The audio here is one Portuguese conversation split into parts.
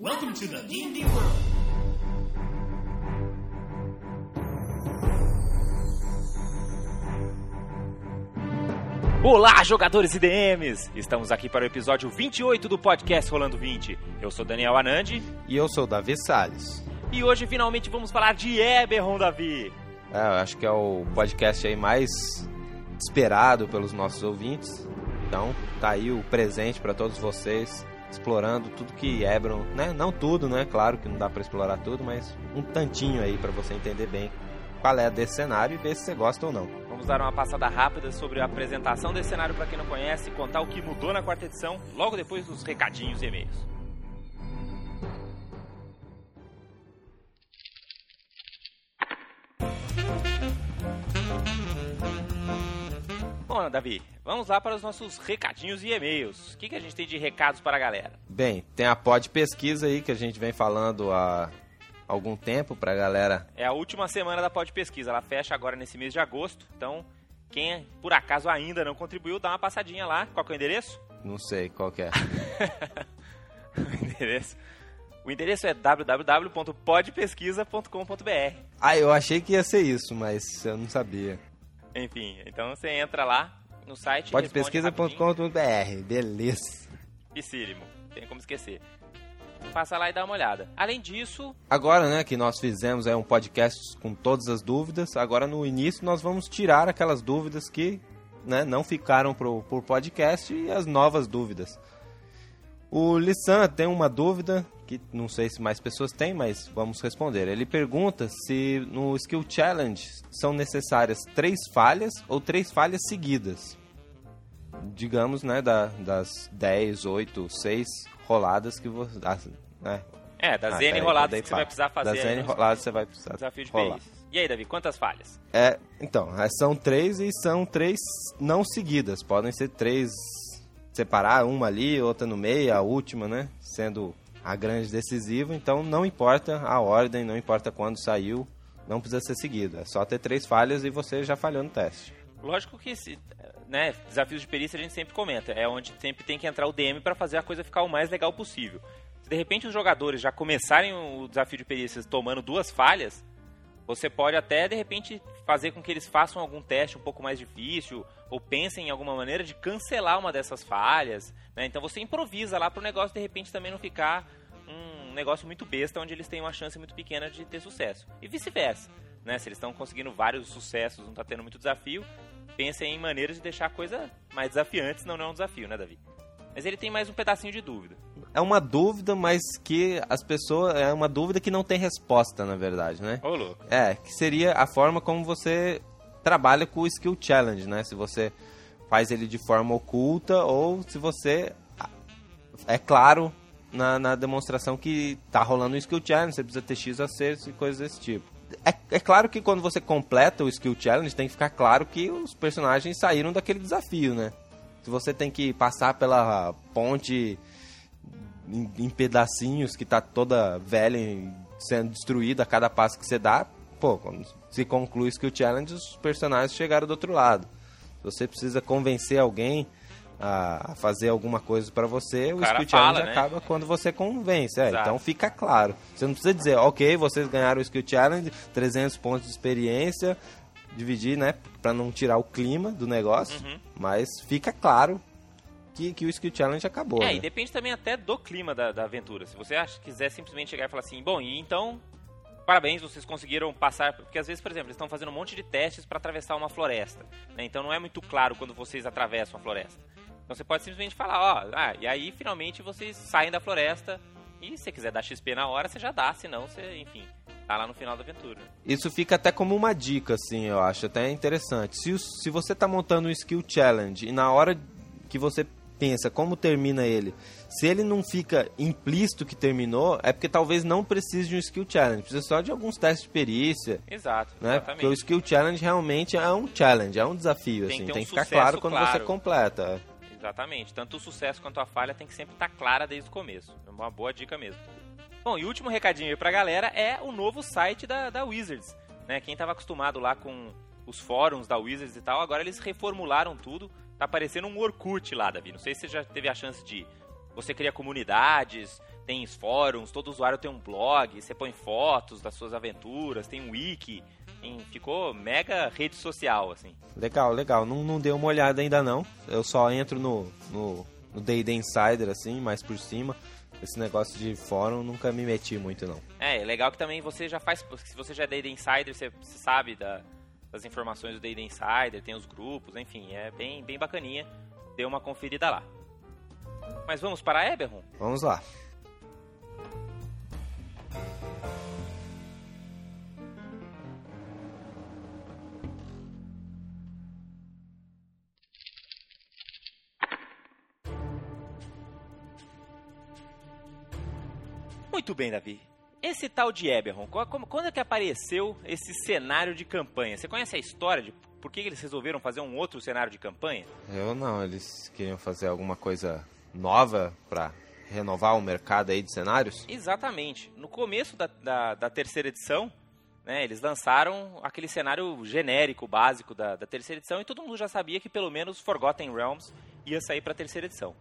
Welcome to the D&D world. Olá, jogadores e DMs! Estamos aqui para o episódio 28 do podcast Rolando 20. Eu sou Daniel Anandi E eu sou Davi Salles. e hoje finalmente vamos falar de Eberron, Davi. É, eu acho que é o podcast aí mais esperado pelos nossos ouvintes. Então, tá aí o presente para todos vocês, explorando tudo que Ebron, né? Não tudo, né? Claro que não dá para explorar tudo, mas um tantinho aí para você entender bem qual é desse cenário e ver se você gosta ou não. Vamos dar uma passada rápida sobre a apresentação desse cenário para quem não conhece, contar o que mudou na quarta edição, logo depois dos recadinhos e e-mails. Bom, Davi, vamos lá para os nossos recadinhos e e-mails. O que, que a gente tem de recados para a galera? Bem, tem a pod pesquisa aí que a gente vem falando há algum tempo pra galera. É a última semana da Pod Pesquisa, ela fecha agora nesse mês de agosto, então quem por acaso ainda não contribuiu, dá uma passadinha lá. Qual que é o endereço? Não sei qual que é. o endereço, o endereço é www.podpesquisa.com.br. Ah, eu achei que ia ser isso, mas eu não sabia. Enfim, então você entra lá no site responde rapidinho. Podpesquisa.com.br, beleza. Piscílimo, tem como esquecer. Passa lá e dá uma olhada. Além disso, Agora, né, que nós fizemos é um podcast com todas as dúvidas, agora no início nós vamos tirar aquelas dúvidas que né, não ficaram pro, por podcast e as novas dúvidas. O Lissan tem uma dúvida que não sei se mais pessoas têm, mas vamos responder. Ele pergunta se no Skill Challenge são necessárias três falhas ou três falhas seguidas. Digamos, né, da, das 10, 8, 6 roladas que você. Né, é, das Ah, N roladas que você vai precisar fazer Das N no roladas você vai precisar desafio de rolar. E aí, Davi, quantas falhas? É, então, é, são três e são três não seguidas. Podem ser três separar, uma ali, outra no meio, a última, né? Sendo a grande decisiva. Então não importa a ordem, não importa quando saiu, não precisa ser seguido. É só ter três falhas e você já falhou no teste. Lógico que se, né, desafios de perícia a gente sempre comenta, é onde sempre tem que entrar o DM para fazer a coisa ficar o mais legal possível. Se de repente os jogadores já começarem o desafio de perícias tomando duas falhas, você pode até de repente fazer com que eles façam algum teste um pouco mais difícil ou pensem em alguma maneira de cancelar uma dessas falhas, né? Então você improvisa lá para o negócio de repente também não ficar um negócio muito besta onde eles têm uma chance muito pequena de ter sucesso. E vice-versa, né? Se eles estão conseguindo vários sucessos, não está tendo muito desafio, pensem em maneiras de deixar a coisa mais desafiante, senão não é um desafio, né, Davi? Mas ele tem mais um pedacinho de dúvida. É uma dúvida, mas que as pessoas. É uma dúvida que não tem resposta, na verdade, né? Ô, louco. É, que seria a forma como você trabalha com o Skill Challenge, né? Se você faz ele de forma oculta ou se você é claro na, na demonstração que tá rolando o Skill Challenge, você precisa ter X acertos e coisas desse tipo. É, é claro que quando você completa o Skill Challenge, tem que ficar claro que os personagens saíram daquele desafio, né? Se você tem que passar pela ponte em, em pedacinhos que tá toda velha sendo destruída a cada passo que você dá, pô, quando se conclui o Skill Challenge, os personagens chegaram do outro lado. Se você precisa convencer alguém a fazer alguma coisa pra você, o, cara Skill fala, Challenge né? acaba quando você convence. É, então fica claro. Você não precisa dizer, ok, vocês ganharam o Skill Challenge, 300 pontos de experiência, dividir, né, pra não tirar o clima do negócio, Uhum. mas fica claro que, que o Skill Challenge acabou. É, né? e depende também até do clima da, da aventura. Se você acha, quiser simplesmente chegar e falar assim, bom, e então, parabéns, vocês conseguiram passar. Porque às vezes, por exemplo, eles estão fazendo um monte de testes para atravessar uma floresta. né? Então não é muito claro quando vocês atravessam a floresta. Então você pode simplesmente falar, ó, ah, e aí finalmente vocês saem da floresta. E se você quiser dar XP na hora, você já dá, senão você, enfim, tá lá no final da aventura. Isso fica até como uma dica, assim, eu acho até interessante. Se, se você tá montando um skill challenge e na hora que você pensa como termina ele, se ele não fica implícito que terminou, é porque talvez não precise de um skill challenge, precisa só de alguns testes de perícia, Exato, né? Porque o exatamente. skill challenge realmente é um challenge, é um desafio, Tem que assim, um tem que ficar claro quando você claro. completa. Exatamente. Tanto o sucesso quanto a falha tem que sempre estar clara desde o começo. É uma boa dica mesmo. Bom, e último recadinho aí pra galera é o novo site da, da Wizards. Né? Quem tava acostumado lá com os fóruns da Wizards e tal, agora eles reformularam tudo. Tá parecendo um Orkut lá, Davi. Não sei se você já teve a chance de Você cria comunidades, tem fóruns, todo usuário tem um blog, você põe fotos das suas aventuras, tem um wiki, em, ficou mega rede social, assim. Legal, legal. Não, não dei uma olhada ainda não. Eu só entro no, no, no D&D Insider, assim, mais por cima. Esse negócio de fórum nunca me meti muito, não. É, legal que também você já faz, se você já é D&D Insider, você, sabe da, das informações do D&D Insider, tem os grupos, enfim, é bem, bem bacaninha. Dê uma conferida lá. Mas vamos para Eberron? Vamos lá. Muito bem, Davi. Esse tal de Eberron, quando é que apareceu esse cenário de campanha? Você conhece a história de por que eles resolveram fazer um outro cenário de campanha? Eu não, eles queriam fazer alguma coisa nova para renovar o mercado aí de cenários? Exatamente. No começo da, da, da terceira edição, né, eles lançaram aquele cenário genérico, básico da, da terceira edição, e todo mundo já sabia que pelo menos Forgotten Realms ia sair para a terceira edição.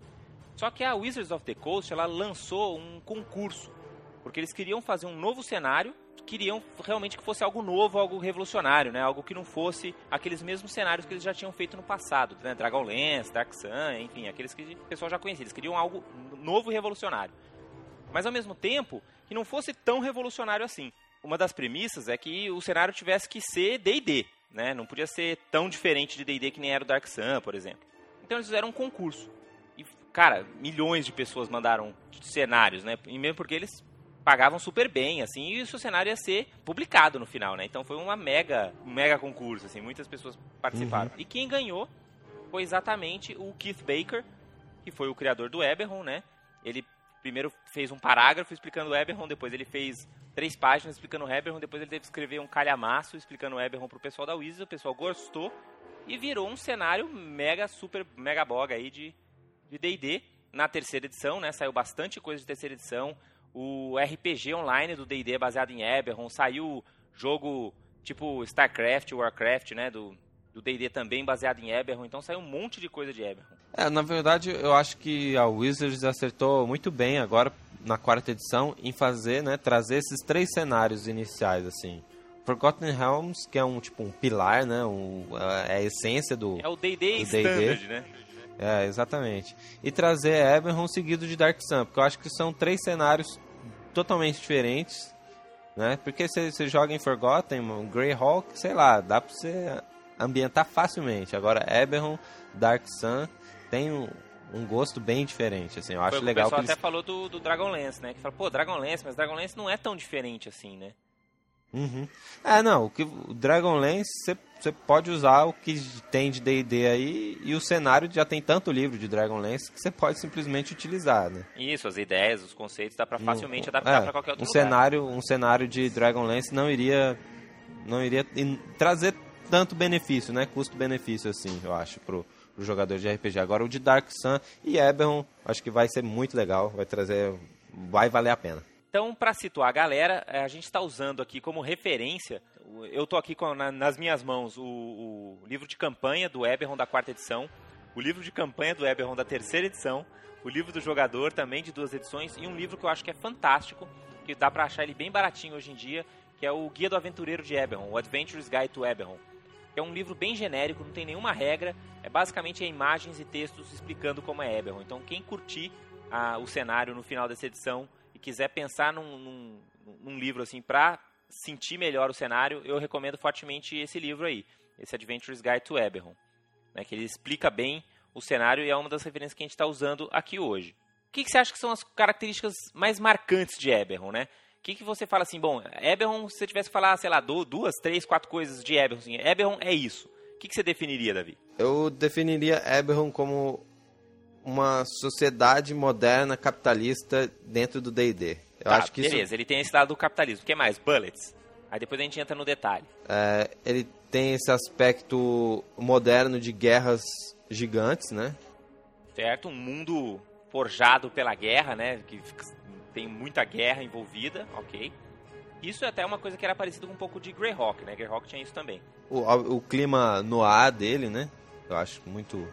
Só que a Wizards of the Coast ela lançou um concurso porque eles queriam fazer um novo cenário, queriam realmente que fosse algo novo, algo revolucionário, né? Algo que não fosse aqueles mesmos cenários que eles já tinham feito no passado, né? Dragonlance, Dark Sun, enfim, aqueles que o pessoal já conhecia. Eles queriam algo novo e revolucionário. Mas ao mesmo tempo, que não fosse tão revolucionário assim. Uma das premissas é que o cenário tivesse que ser D&D, né? Não podia ser tão diferente de D&D que nem era o Dark Sun, por exemplo. Então eles fizeram um concurso. E, cara, milhões de pessoas mandaram cenários, né? E mesmo porque eles pagavam super bem, assim, e o seu cenário ia ser publicado no final, né? Então foi uma mega, um mega concurso, assim, muitas pessoas participaram. Uhum. E quem ganhou foi exatamente o Keith Baker, que foi o criador do Eberron, né? Ele primeiro fez um parágrafo explicando o Eberron, depois ele fez três páginas explicando o Eberron, depois ele teve que escrever um calhamaço explicando o Eberron pro pessoal da Wizards, o pessoal gostou e virou um cenário mega, super, mega boga aí de D&D na terceira edição, né? Saiu bastante coisa de terceira edição, o RPG online do D&D é baseado em Eberron, saiu jogo tipo StarCraft, Warcraft, né, do do D&D também baseado em Eberron, então saiu um monte de coisa de Eberron. É, na verdade, eu acho que a Wizards acertou muito bem agora na quarta edição em fazer, né, trazer esses três cenários iniciais assim. Forgotten Realms, que é um tipo um pilar, né, um, é a essência do É o D&D standard, né? É, exatamente. E trazer Eberron seguido de Dark Sun, porque eu acho que são três cenários totalmente diferentes, né? Porque você, você joga em Forgotten, Greyhawk, sei lá, dá pra você ambientar facilmente. Agora, Eberron, Dark Sun, tem um, um gosto bem diferente, assim, eu acho Foi, legal. O pessoal até eles... falou do, do Dragonlance, né? Que falou, pô, Dragonlance, mas Dragonlance não é tão diferente assim, né? Uhum. É, não, o, que, o Dragonlance você pode usar o que tem de D&D aí e o cenário já tem tanto livro de Dragonlance que você pode simplesmente utilizar, né? Isso, as ideias, os conceitos dá para facilmente adaptar é, para qualquer outro um lugar. cenário, um cenário de Dragonlance não iria não iria trazer tanto benefício, né? Custo-benefício assim, eu acho pro, pro jogador de RPG. Agora o de Dark Sun e Eberron, acho que vai ser muito legal, vai trazer vai valer a pena. Então, para situar a galera, eh, a gente está usando aqui como referência, eu estou aqui com, na, nas minhas mãos o, o, livro de campanha do Eberron da quarta edição, o livro de campanha do Eberron da terceira edição, o livro do jogador também de duas edições e um livro que eu acho que é fantástico, que dá para achar ele bem baratinho hoje em dia, que é o Guia do Aventureiro de Eberron, o Adventurer's Guide to Eberron. É um livro bem genérico, não tem nenhuma regra, é basicamente imagens e textos explicando como é Eberron. Então, quem curtir ah, o cenário no final dessa edição e quiser pensar num, num, num livro assim para sentir melhor o cenário, eu recomendo fortemente esse livro aí, esse Adventurer's Guide to Eberron, né, que ele explica bem o cenário e é uma das referências que a gente está usando aqui hoje. O que, que, você acha que são as características mais marcantes de Eberron, né? O que, que você fala assim, bom, Eberron, se você tivesse que falar, sei lá, duas, três, quatro coisas de Eberron, assim, Eberron é isso. O que, que você definiria, Davi? Eu definiria Eberron como uma sociedade moderna capitalista dentro do D&D. Eu tá, acho que beleza, isso... ele tem esse lado do capitalismo. O que mais? Bullets. Aí depois a gente entra no detalhe. É, ele tem esse aspecto moderno de guerras gigantes, né? Certo, um mundo forjado pela guerra, né? Que tem muita guerra envolvida, ok. Isso é até uma coisa que era parecido com um pouco de Greyhawk, né? Greyhawk tinha isso também. O, o clima no ar dele, né? Eu acho muito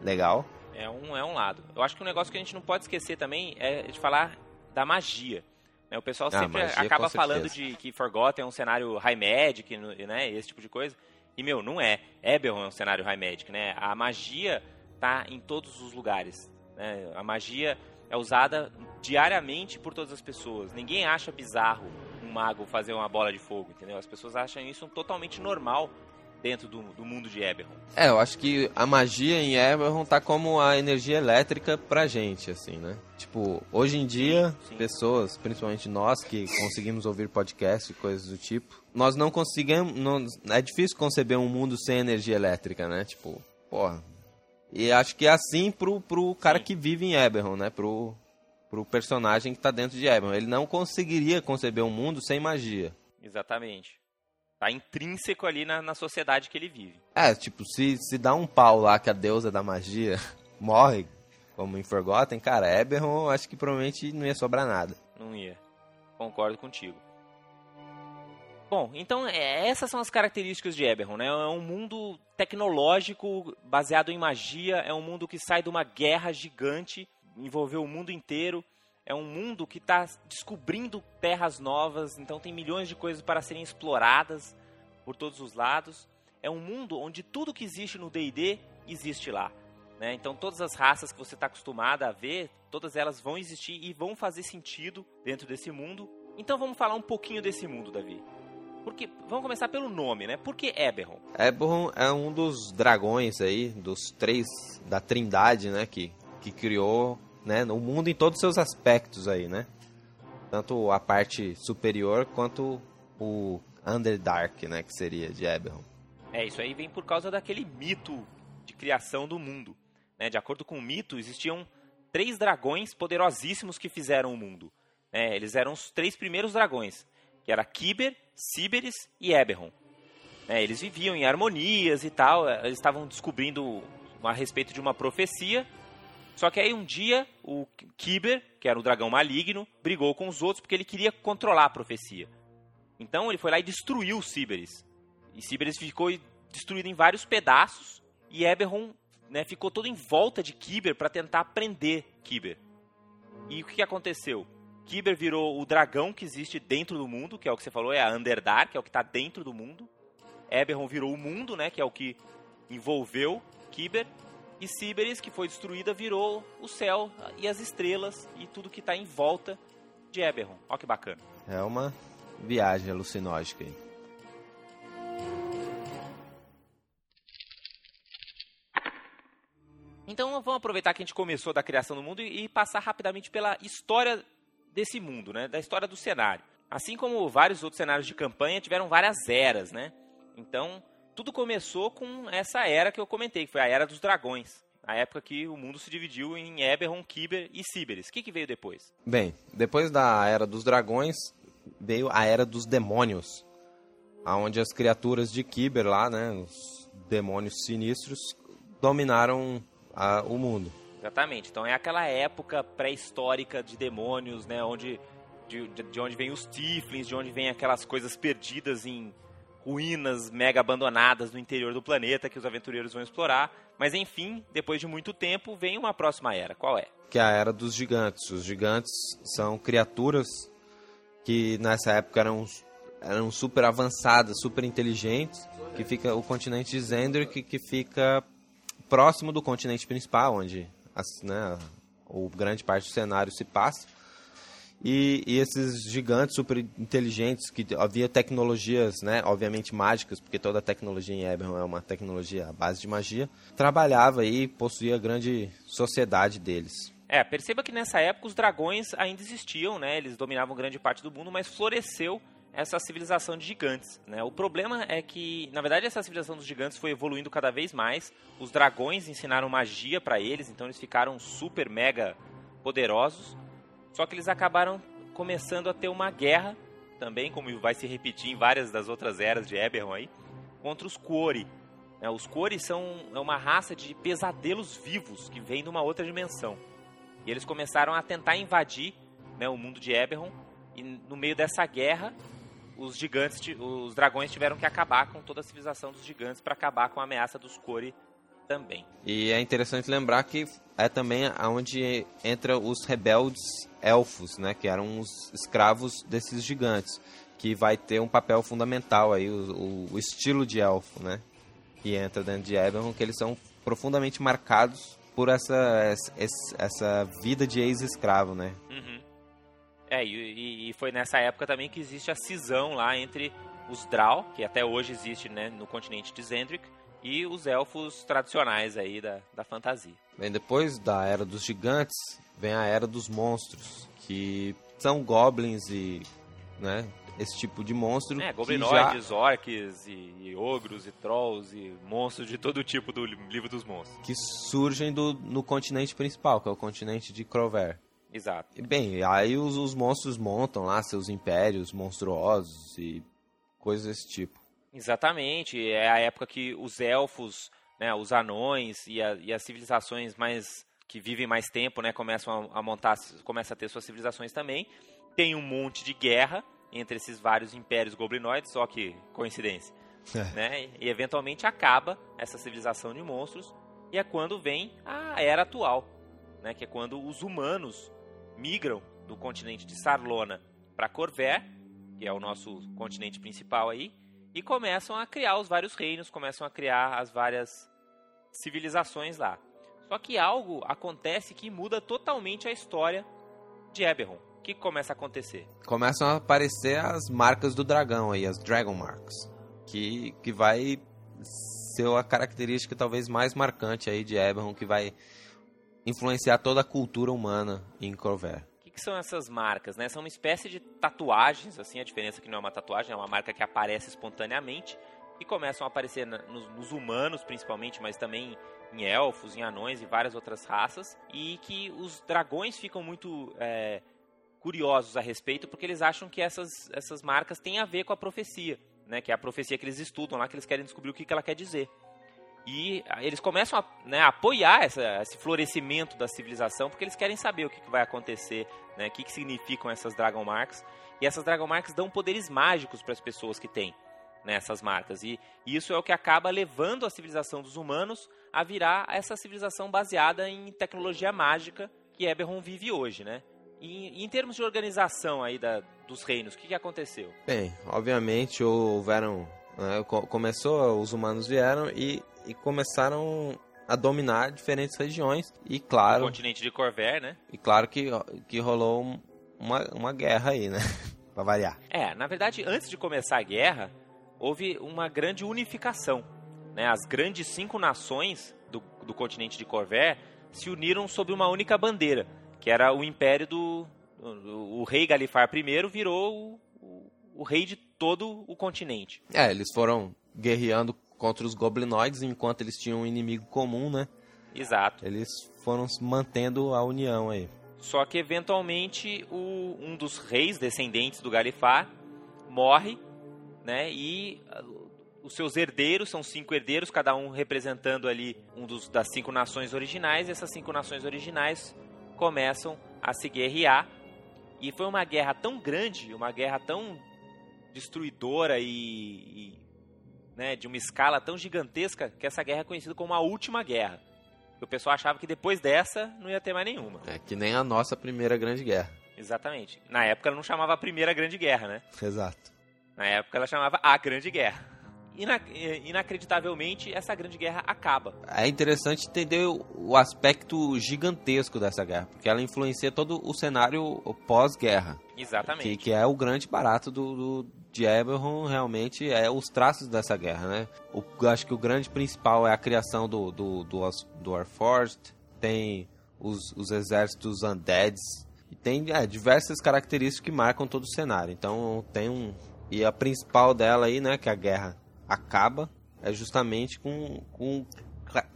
legal. É um, é um lado. Eu acho que um negócio que a gente não pode esquecer também é de falar da magia. Né? O pessoal Ah, sempre magia, acaba falando de que Forgotten é um cenário high magic, né? Esse tipo de coisa. E, meu, não é. Eberron é um cenário high magic, né? A magia tá em todos os lugares. Né? A magia é usada diariamente por todas as pessoas. Ninguém acha bizarro um mago fazer uma bola de fogo, entendeu? As pessoas acham isso totalmente normal dentro do, do mundo de Eberron. É, eu acho que a magia em Eberron tá como a energia elétrica pra gente, assim, né? Tipo, hoje em dia, sim. pessoas, principalmente nós que conseguimos ouvir podcast e coisas do tipo, nós não conseguimos. Não, é difícil conceber um mundo sem energia elétrica, né? Tipo, porra. E acho que é assim pro, pro cara Sim. que vive em Eberron, né? Pro, pro personagem que tá dentro de Eberron. Ele não conseguiria conceber um mundo sem magia. Exatamente. Tá intrínseco ali na, na sociedade que ele vive. É, tipo, se, se dá um pau lá que a deusa da magia morre, como em Forgotten, cara, Eberron, acho que provavelmente não ia sobrar nada. Não ia. Concordo contigo. Bom, então é, essas são as características de Eberron, né? É um mundo tecnológico baseado em magia, é um mundo que sai de uma guerra gigante, envolveu o mundo inteiro. É um mundo que está descobrindo terras novas, então tem milhões de coisas para serem exploradas por todos os lados. É um mundo onde tudo que existe no D&D existe lá. Né? Então todas as raças que você está acostumada a ver, todas elas vão existir e vão fazer sentido dentro desse mundo. Então vamos falar um pouquinho desse mundo, Davi. Porque vamos começar pelo nome, né? Por que Eberron? Eberron é um dos dragões aí, dos três da trindade, né, que, que criou né, o mundo em todos os seus aspectos aí, né? Tanto a parte superior quanto o Underdark, né, que seria de Eberron. É, isso aí vem por causa daquele mito de criação do mundo. Né? De acordo com o mito, existiam três dragões poderosíssimos que fizeram o mundo. né? eles eram os três primeiros dragões, que era Kiber, Síberis e Eberron. né? eles viviam em harmonias e tal, eh, eles estavam descobrindo a respeito de uma profecia. Só que aí um dia o Kiber, que era o dragão maligno, brigou com os outros porque ele queria controlar a profecia. Então ele foi lá e destruiu Síberis. E Síberis ficou destruído em vários pedaços e Eberron né, ficou todo em volta de Kiber para tentar prender Kiber. E o que aconteceu? Kiber virou o dragão que existe dentro do mundo, que é o que você falou, é a Underdark, que é o que está dentro do mundo. Eberron virou o mundo, né, que é o que envolveu Kiber. E Síberis, que foi destruída, virou o céu e as estrelas e tudo que está em volta de Eberron. Olha que bacana. É uma viagem alucinógica aí. Então vamos aproveitar que a gente começou da criação do mundo e, e passar rapidamente pela história desse mundo, né? Da história do cenário. Assim como vários outros cenários de campanha tiveram várias eras, né? Então tudo começou com essa era que eu comentei, que foi a era dos dragões. A época que o mundo se dividiu em Eberron, Kiber e Síberis. O que, que veio depois? Bem, depois da Era dos Dragões, veio a Era dos Demônios. Onde as criaturas de Kiber lá, né, os demônios sinistros, dominaram a- o mundo. Exatamente. Então é aquela época pré-histórica de demônios, né? Onde, de, de- de onde vem os Tiflins, de onde vem aquelas coisas perdidas em ruínas mega abandonadas no interior do planeta que os aventureiros vão explorar. Mas enfim, depois de muito tempo, vem uma próxima era. Qual é? que é a era dos gigantes. Os gigantes são criaturas que nessa época eram, eram super avançadas, super inteligentes, que fica o continente de Zendor, que, que fica próximo do continente principal, onde né, o grande parte do cenário se passa. E, e esses gigantes super inteligentes, que havia tecnologias, né, obviamente mágicas, porque toda tecnologia em Eberron é uma tecnologia à base de magia, trabalhava e possuía a grande sociedade deles. É, perceba que nessa época os dragões ainda existiam, né? Eles dominavam grande parte do mundo, mas floresceu essa civilização de gigantes, né? O problema é que, na verdade, essa civilização dos gigantes foi evoluindo cada vez mais. Os dragões ensinaram magia para eles, então eles ficaram super mega poderosos. Só que eles acabaram começando a ter uma guerra também, como vai se repetir em várias das outras eras de Eberron aí, contra os Quori. né? Os Quori são é uma raça de pesadelos vivos que vem de uma outra dimensão. E eles começaram a tentar invadir né, o mundo de Eberron. E no meio dessa guerra, os gigantes, os dragões tiveram que acabar com toda a civilização dos gigantes para acabar com a ameaça dos Quori também. E é interessante lembrar que é também onde entra os rebeldes elfos, né? Que eram os escravos desses gigantes. Que vai ter um papel fundamental aí, o, o, o estilo de elfo, né? Que entra dentro de Eberron, que eles são profundamente marcados por essa, essa, essa vida de ex-escravo, né? Uhum. É, e, e, foi nessa época também que existe a cisão lá entre os Drow, que até hoje existe né, no continente de Zendrick, e os elfos tradicionais aí da, da fantasia. Bem, depois da Era dos Gigantes, vem a Era dos Monstros, que são goblins e, né, esse tipo de monstro. É, goblinoides, já... orcs e, e, ogros e trolls e monstros de todo tipo do livro dos monstros. Que surgem do, no continente principal, que é o continente de Crover. Exato. E, bem, aí os, os monstros montam lá seus impérios monstruosos e coisas desse tipo. Exatamente, é a época que os elfos, né, os anões e, a, e as civilizações mais que vivem mais tempo, né, começam a, a montar, começam a ter suas civilizações também. Tem um monte de guerra entre esses vários impérios goblinoides, só que coincidência, é. né? E eventualmente acaba essa civilização de monstros e é quando vem a era atual, né, que é quando os humanos migram do continente de Sarlona para Corver, que é o nosso continente principal aí, e começam a criar os vários reinos, começam a criar as várias civilizações lá. Só que algo acontece que muda totalmente a história de Eberron. O que começa a acontecer? Começam a aparecer as marcas do dragão aí, as Dragon Marks, que, que vai ser a característica talvez mais marcante aí de Eberron, que vai influenciar toda a cultura humana em Corver que são essas marcas? Né? São uma espécie de tatuagens, assim, a diferença é que não é uma tatuagem, é uma marca que aparece espontaneamente e começam a aparecer nos, nos, humanos, principalmente, mas também em elfos, em anões e várias outras raças, e que os dragões ficam muito é, curiosos a respeito, porque eles acham que essas, essas marcas têm a ver com a profecia, né? que é a profecia que eles estudam lá, que eles querem descobrir o que, que ela quer dizer. E eles começam a né, apoiar essa, esse florescimento da civilização, porque eles querem saber o que, que vai acontecer, né, o que, que significam essas Dragon Marks. E essas Dragon Marks dão poderes mágicos para as pessoas que têm né, essas marcas. E, isso é o que acaba levando a civilização dos humanos a virar essa civilização baseada em tecnologia mágica que Eberron vive hoje, né? E, em termos de organização aí da, dos reinos, o que, que aconteceu? Bem, obviamente houveram né, começou, os humanos vieram e e começaram a dominar diferentes regiões e claro... O continente de Corver, né? E claro que, que rolou uma, uma guerra aí, né? pra variar. É, na verdade, antes de começar a guerra, houve uma grande unificação. Né? As grandes cinco nações do, do continente de Corver se uniram sob uma única bandeira, que era o império do... O, o rei Galifar I virou o, o, o rei de todo o continente. É, eles foram guerreando contra os goblinoides, enquanto eles tinham um inimigo comum, né? Exato. Eles foram mantendo a união aí. Só que eventualmente o, um dos reis descendentes do Galifar morre, né? E uh, os seus herdeiros são cinco herdeiros, cada um representando ali um dos, das cinco nações originais. E essas cinco nações originais começam a se guerrear. E foi uma guerra tão grande, uma guerra tão destruidora e, e né, de uma escala tão gigantesca que essa guerra é conhecida como a última guerra. O pessoal achava que depois dessa não ia ter mais nenhuma. É que nem a nossa primeira grande guerra. Exatamente. Na época ela não chamava a primeira grande guerra, né? Exato. Na época ela chamava a grande guerra inacreditavelmente essa grande guerra acaba. É interessante entender o aspecto gigantesco dessa guerra, porque ela influencia todo o cenário pós-guerra. Exatamente. Que, que, é o grande barato do, do de Eberron, realmente, é os traços dessa guerra, né? O, acho que o grande principal é a criação do, do, do, do Warforged, tem os, os exércitos undeads, e tem é, diversas características que marcam todo o cenário. Então tem um... E a principal dela aí, né, que é a guerra acaba é justamente com, com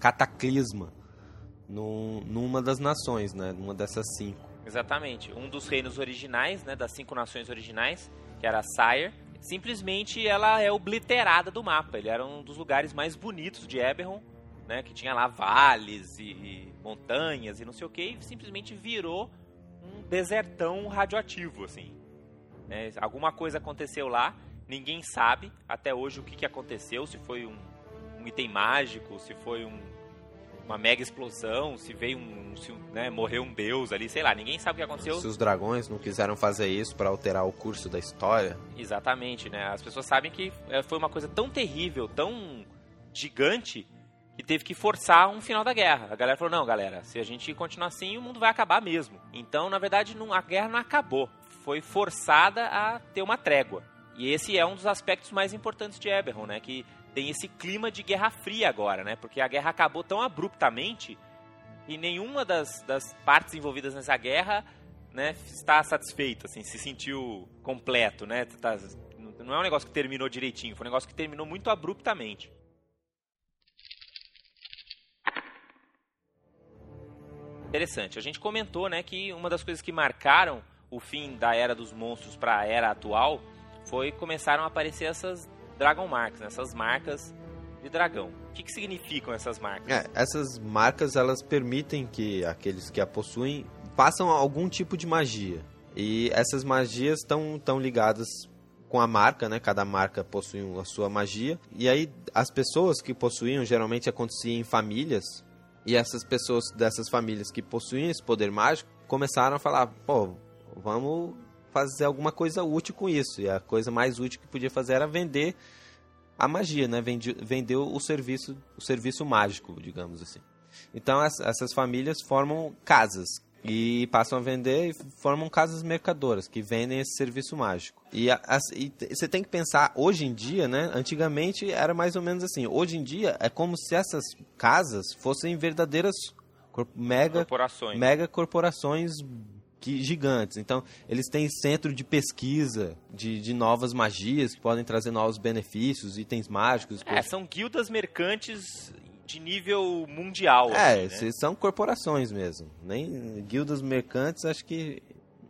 cataclisma num, numa das nações, né? Numa dessas cinco. Exatamente. Um dos reinos originais, né? Das cinco nações originais, que era Sire, simplesmente ela é obliterada do mapa. Ele era um dos lugares mais bonitos de Eberron, né? Que tinha lá vales e, e montanhas e não sei o que, e simplesmente virou um desertão radioativo, assim. É, alguma coisa aconteceu lá Ninguém sabe até hoje o que, que aconteceu, se foi um, um item mágico, se foi um, uma mega explosão, se veio um se, né, morreu um deus ali, sei lá, ninguém sabe o que aconteceu. Se os dragões não quiseram fazer isso para alterar o curso da história. Exatamente, né? As pessoas sabem que é, foi uma coisa tão terrível, tão gigante, que teve que forçar um final da guerra. A galera falou: não, galera, se a gente continuar assim, o mundo vai acabar mesmo. Então, na verdade, não, a guerra não acabou. Foi forçada a ter uma trégua. E esse é um dos aspectos mais importantes de Eberron, né? Que tem esse clima de guerra fria agora, né? Porque a guerra acabou tão abruptamente e nenhuma das, das partes envolvidas nessa guerra né, está satisfeita, assim, se sentiu completo, né? Tá, não é um negócio que terminou direitinho, foi um negócio que terminou muito abruptamente. Interessante. A gente comentou, né, que uma das coisas que marcaram o fim da era dos monstros para a era atual foi começaram a aparecer essas Dragon Marks, né, essas marcas de dragão. O que, que significam essas marcas? É, essas marcas elas permitem que aqueles que a possuem façam algum tipo de magia. E essas magias estão tão ligadas com a marca, né? Cada marca possui a sua magia. E aí as pessoas que possuíam geralmente acontecia em famílias. E essas pessoas dessas famílias que possuíam esse poder mágico começaram a falar: pô, vamos fazer alguma coisa útil com isso. E a coisa mais útil que podia fazer era vender a magia, né? vendeu o serviço, o serviço mágico, digamos assim. Então essas famílias formam casas e passam a vender e formam casas mercadoras que vendem esse serviço mágico. E, e, você tem que pensar, hoje em dia, né? Antigamente era mais ou menos assim. Hoje em dia é como se essas casas fossem verdadeiras mega corporações, mega corporações que, gigantes. Então, eles têm centro de pesquisa de, de novas magias que podem trazer novos benefícios, itens mágicos. É, são guildas mercantes de nível mundial. É, assim, né? são corporações mesmo. Nem guildas mercantes, acho que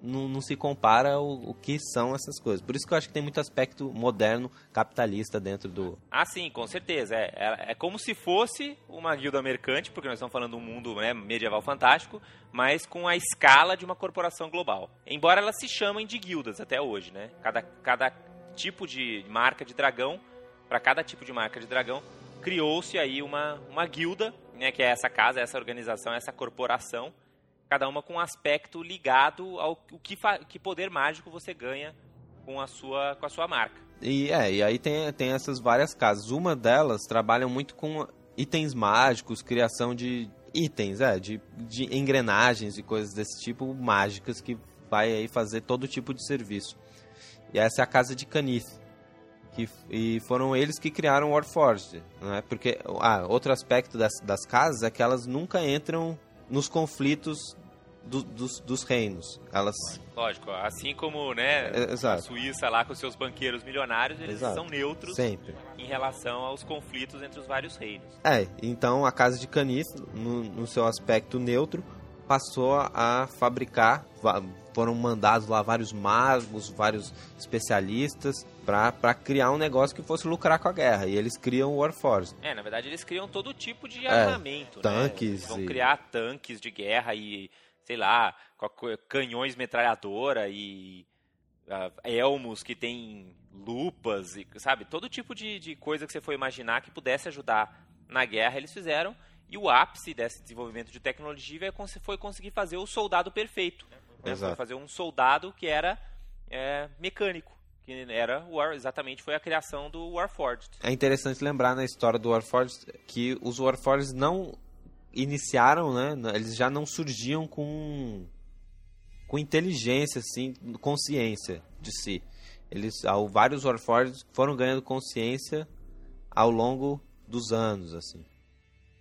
não, não se compara o, o, que são essas coisas. Por isso que eu acho que tem muito aspecto moderno, capitalista dentro do. Ah, sim, com certeza. É, é, é como se fosse uma guilda mercante, porque nós estamos falando de um mundo né, medieval fantástico, mas com a escala de uma corporação global. Embora elas se chamem de guildas até hoje, né? Cada, cada tipo de marca de dragão, para cada tipo de marca de dragão, criou-se aí uma, uma guilda, né, que é essa casa, essa organização, essa corporação cada uma com um aspecto ligado ao que, que poder mágico você ganha com a sua, com a sua marca. E, é, e aí tem, tem essas várias casas. Uma delas trabalha muito com itens mágicos, criação de itens, é, de, de engrenagens e coisas desse tipo mágicas que vai aí fazer todo tipo de serviço. E essa é a casa de Canith. Que, e foram eles que criaram Warforged, né? Porque ah, outro aspecto das, das casas é que elas nunca entram nos conflitos do, dos, dos reinos. Elas... Lógico, assim como né, é, a Suíça lá com seus banqueiros milionários, eles exato. são neutros Sempre. em relação aos conflitos entre os vários reinos. É, então a Casa de Canis, no, no seu aspecto neutro, passou a fabricar, foram mandados lá vários magos, vários especialistas para criar um negócio que fosse lucrar com a guerra. E eles criam o Warforged. É, na verdade eles criam todo tipo de é, armamento. Né? Tanques. Né? Vão e... criar tanques de guerra e sei lá, canhões metralhadora e uh, elmos que tem lupas, e, sabe? Todo tipo de, de coisa que você for imaginar que pudesse ajudar na guerra, eles fizeram. E o ápice desse desenvolvimento de tecnologia foi conseguir fazer o soldado perfeito. Né? Foi fazer um soldado que era é, mecânico que era War, exatamente foi a criação do Warforged. É interessante lembrar na história do Warforged que os Warforged não iniciaram, né? Eles já não surgiam com com inteligência, assim, consciência de si. Eles, ao, vários Warforged foram ganhando consciência ao longo dos anos, assim.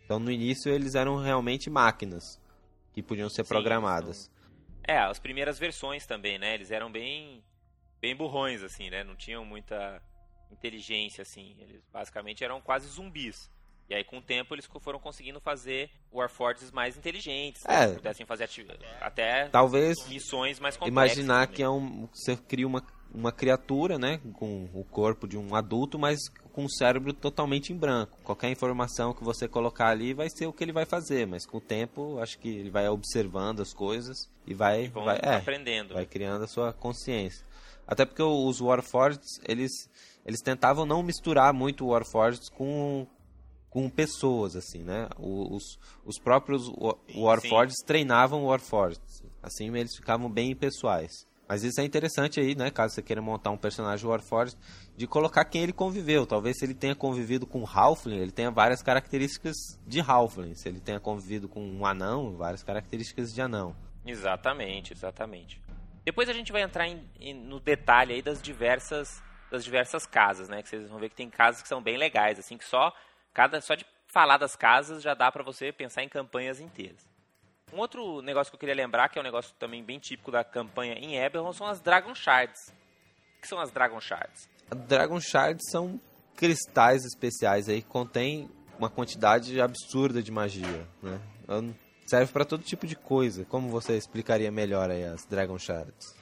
Então, no início, eles eram realmente máquinas que podiam ser Sim, programadas. É, as primeiras versões também, né? Eles eram bem, bem burrões, assim, né? Não tinham muita inteligência, assim. Eles basicamente eram quase zumbis. E aí, com o tempo, eles foram conseguindo fazer Warforges mais inteligentes, é. Né? pudessem fazer até Talvez missões mais complexas. Imaginar também. que é um, você cria uma, uma criatura, né, com o corpo de um adulto, mas com o cérebro totalmente em branco. Qualquer informação que você colocar ali vai ser o que ele vai fazer, mas com o tempo, acho que ele vai observando as coisas e vai, e vai é, aprendendo. Vai criando a sua consciência. Até porque os Warforged, eles eles tentavam não misturar muito o Warforged com com pessoas, assim, né? Os, os próprios Warforges treinavam Warforges. Assim eles ficavam bem pessoais. Mas isso é interessante aí, né? Caso você queira montar um personagem Warforged, de colocar quem ele conviveu. Talvez se ele tenha convivido com Halfling, ele tenha várias características de Halfling. Se ele tenha convivido com um anão, várias características de anão. Exatamente, exatamente. Depois a gente vai entrar em, em, no detalhe aí das diversas, das diversas casas, né? Que vocês vão ver que tem casas que são bem legais, assim, que só, cada, só de falar das casas já dá para você pensar em campanhas inteiras. Um outro negócio que eu queria lembrar, que é um negócio também bem típico da campanha em Eberron, são as Dragon Shards. O que são as Dragon Shards? Dragon Shards são cristais especiais aí que contêm uma quantidade absurda de magia, né? Serve para todo tipo de coisa. Como você explicaria melhor aí as Dragon Shards?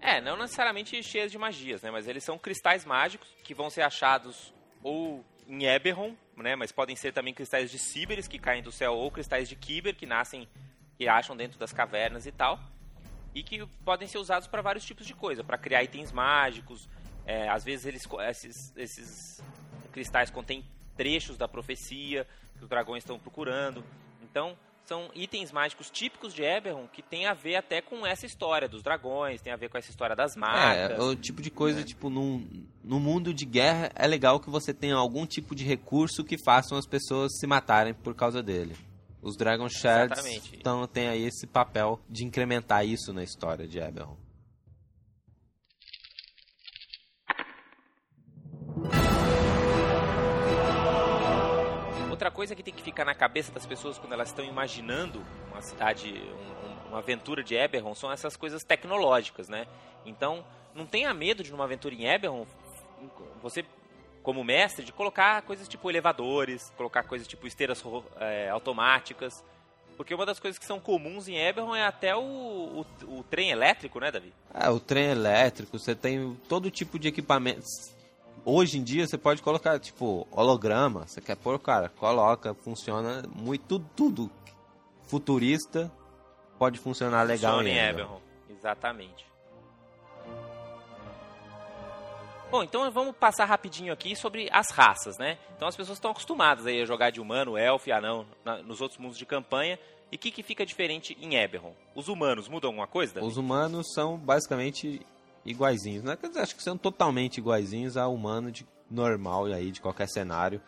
É, não necessariamente cheias de magias, né? Mas eles são cristais mágicos que vão ser achados ou em Eberron, né? Mas podem ser também cristais de Siberis que caem do céu ou cristais de Kyber que nascem que acham dentro das cavernas e tal. E que podem ser usados para vários tipos de coisa, para criar itens mágicos. É, às vezes eles, esses, esses cristais contêm trechos da profecia que os dragões estão procurando. Então, são itens mágicos típicos de Eberron que tem a ver até com essa história dos dragões, tem a ver com essa história das marcas. É, o tipo de coisa, né? tipo, num, no mundo de guerra é legal que você tenha algum tipo de recurso que façam as pessoas se matarem por causa dele. Os Dragon Shards então, tem aí esse papel de incrementar isso na história de Eberron. Outra coisa que tem que ficar na cabeça das pessoas quando elas estão imaginando uma cidade, um, uma aventura de Eberron, são essas coisas tecnológicas, né? Então, não tenha medo de numa aventura em Eberron você como mestre de colocar coisas tipo elevadores, colocar coisas tipo esteiras é, automáticas. Porque uma das coisas que são comuns em Eberron é até o, o, o, trem elétrico, né, Davi? É, o trem elétrico, você tem todo tipo de equipamentos. Hoje em dia você pode colocar, tipo, holograma. Você quer pôr, cara, coloca, funciona muito, tudo, tudo futurista pode funcionar legal Funciona em Eberron. Exatamente. Bom, então vamos passar rapidinho aqui sobre as raças, né? Então as pessoas estão acostumadas aí a jogar de humano, elfo e anão na, nos outros mundos de campanha. E o que, que fica diferente em Eberron? Os humanos mudam alguma coisa? David? Os humanos são basicamente iguaizinhos, né? Acho que são totalmente iguaizinhos a humano de normal aí de qualquer cenário.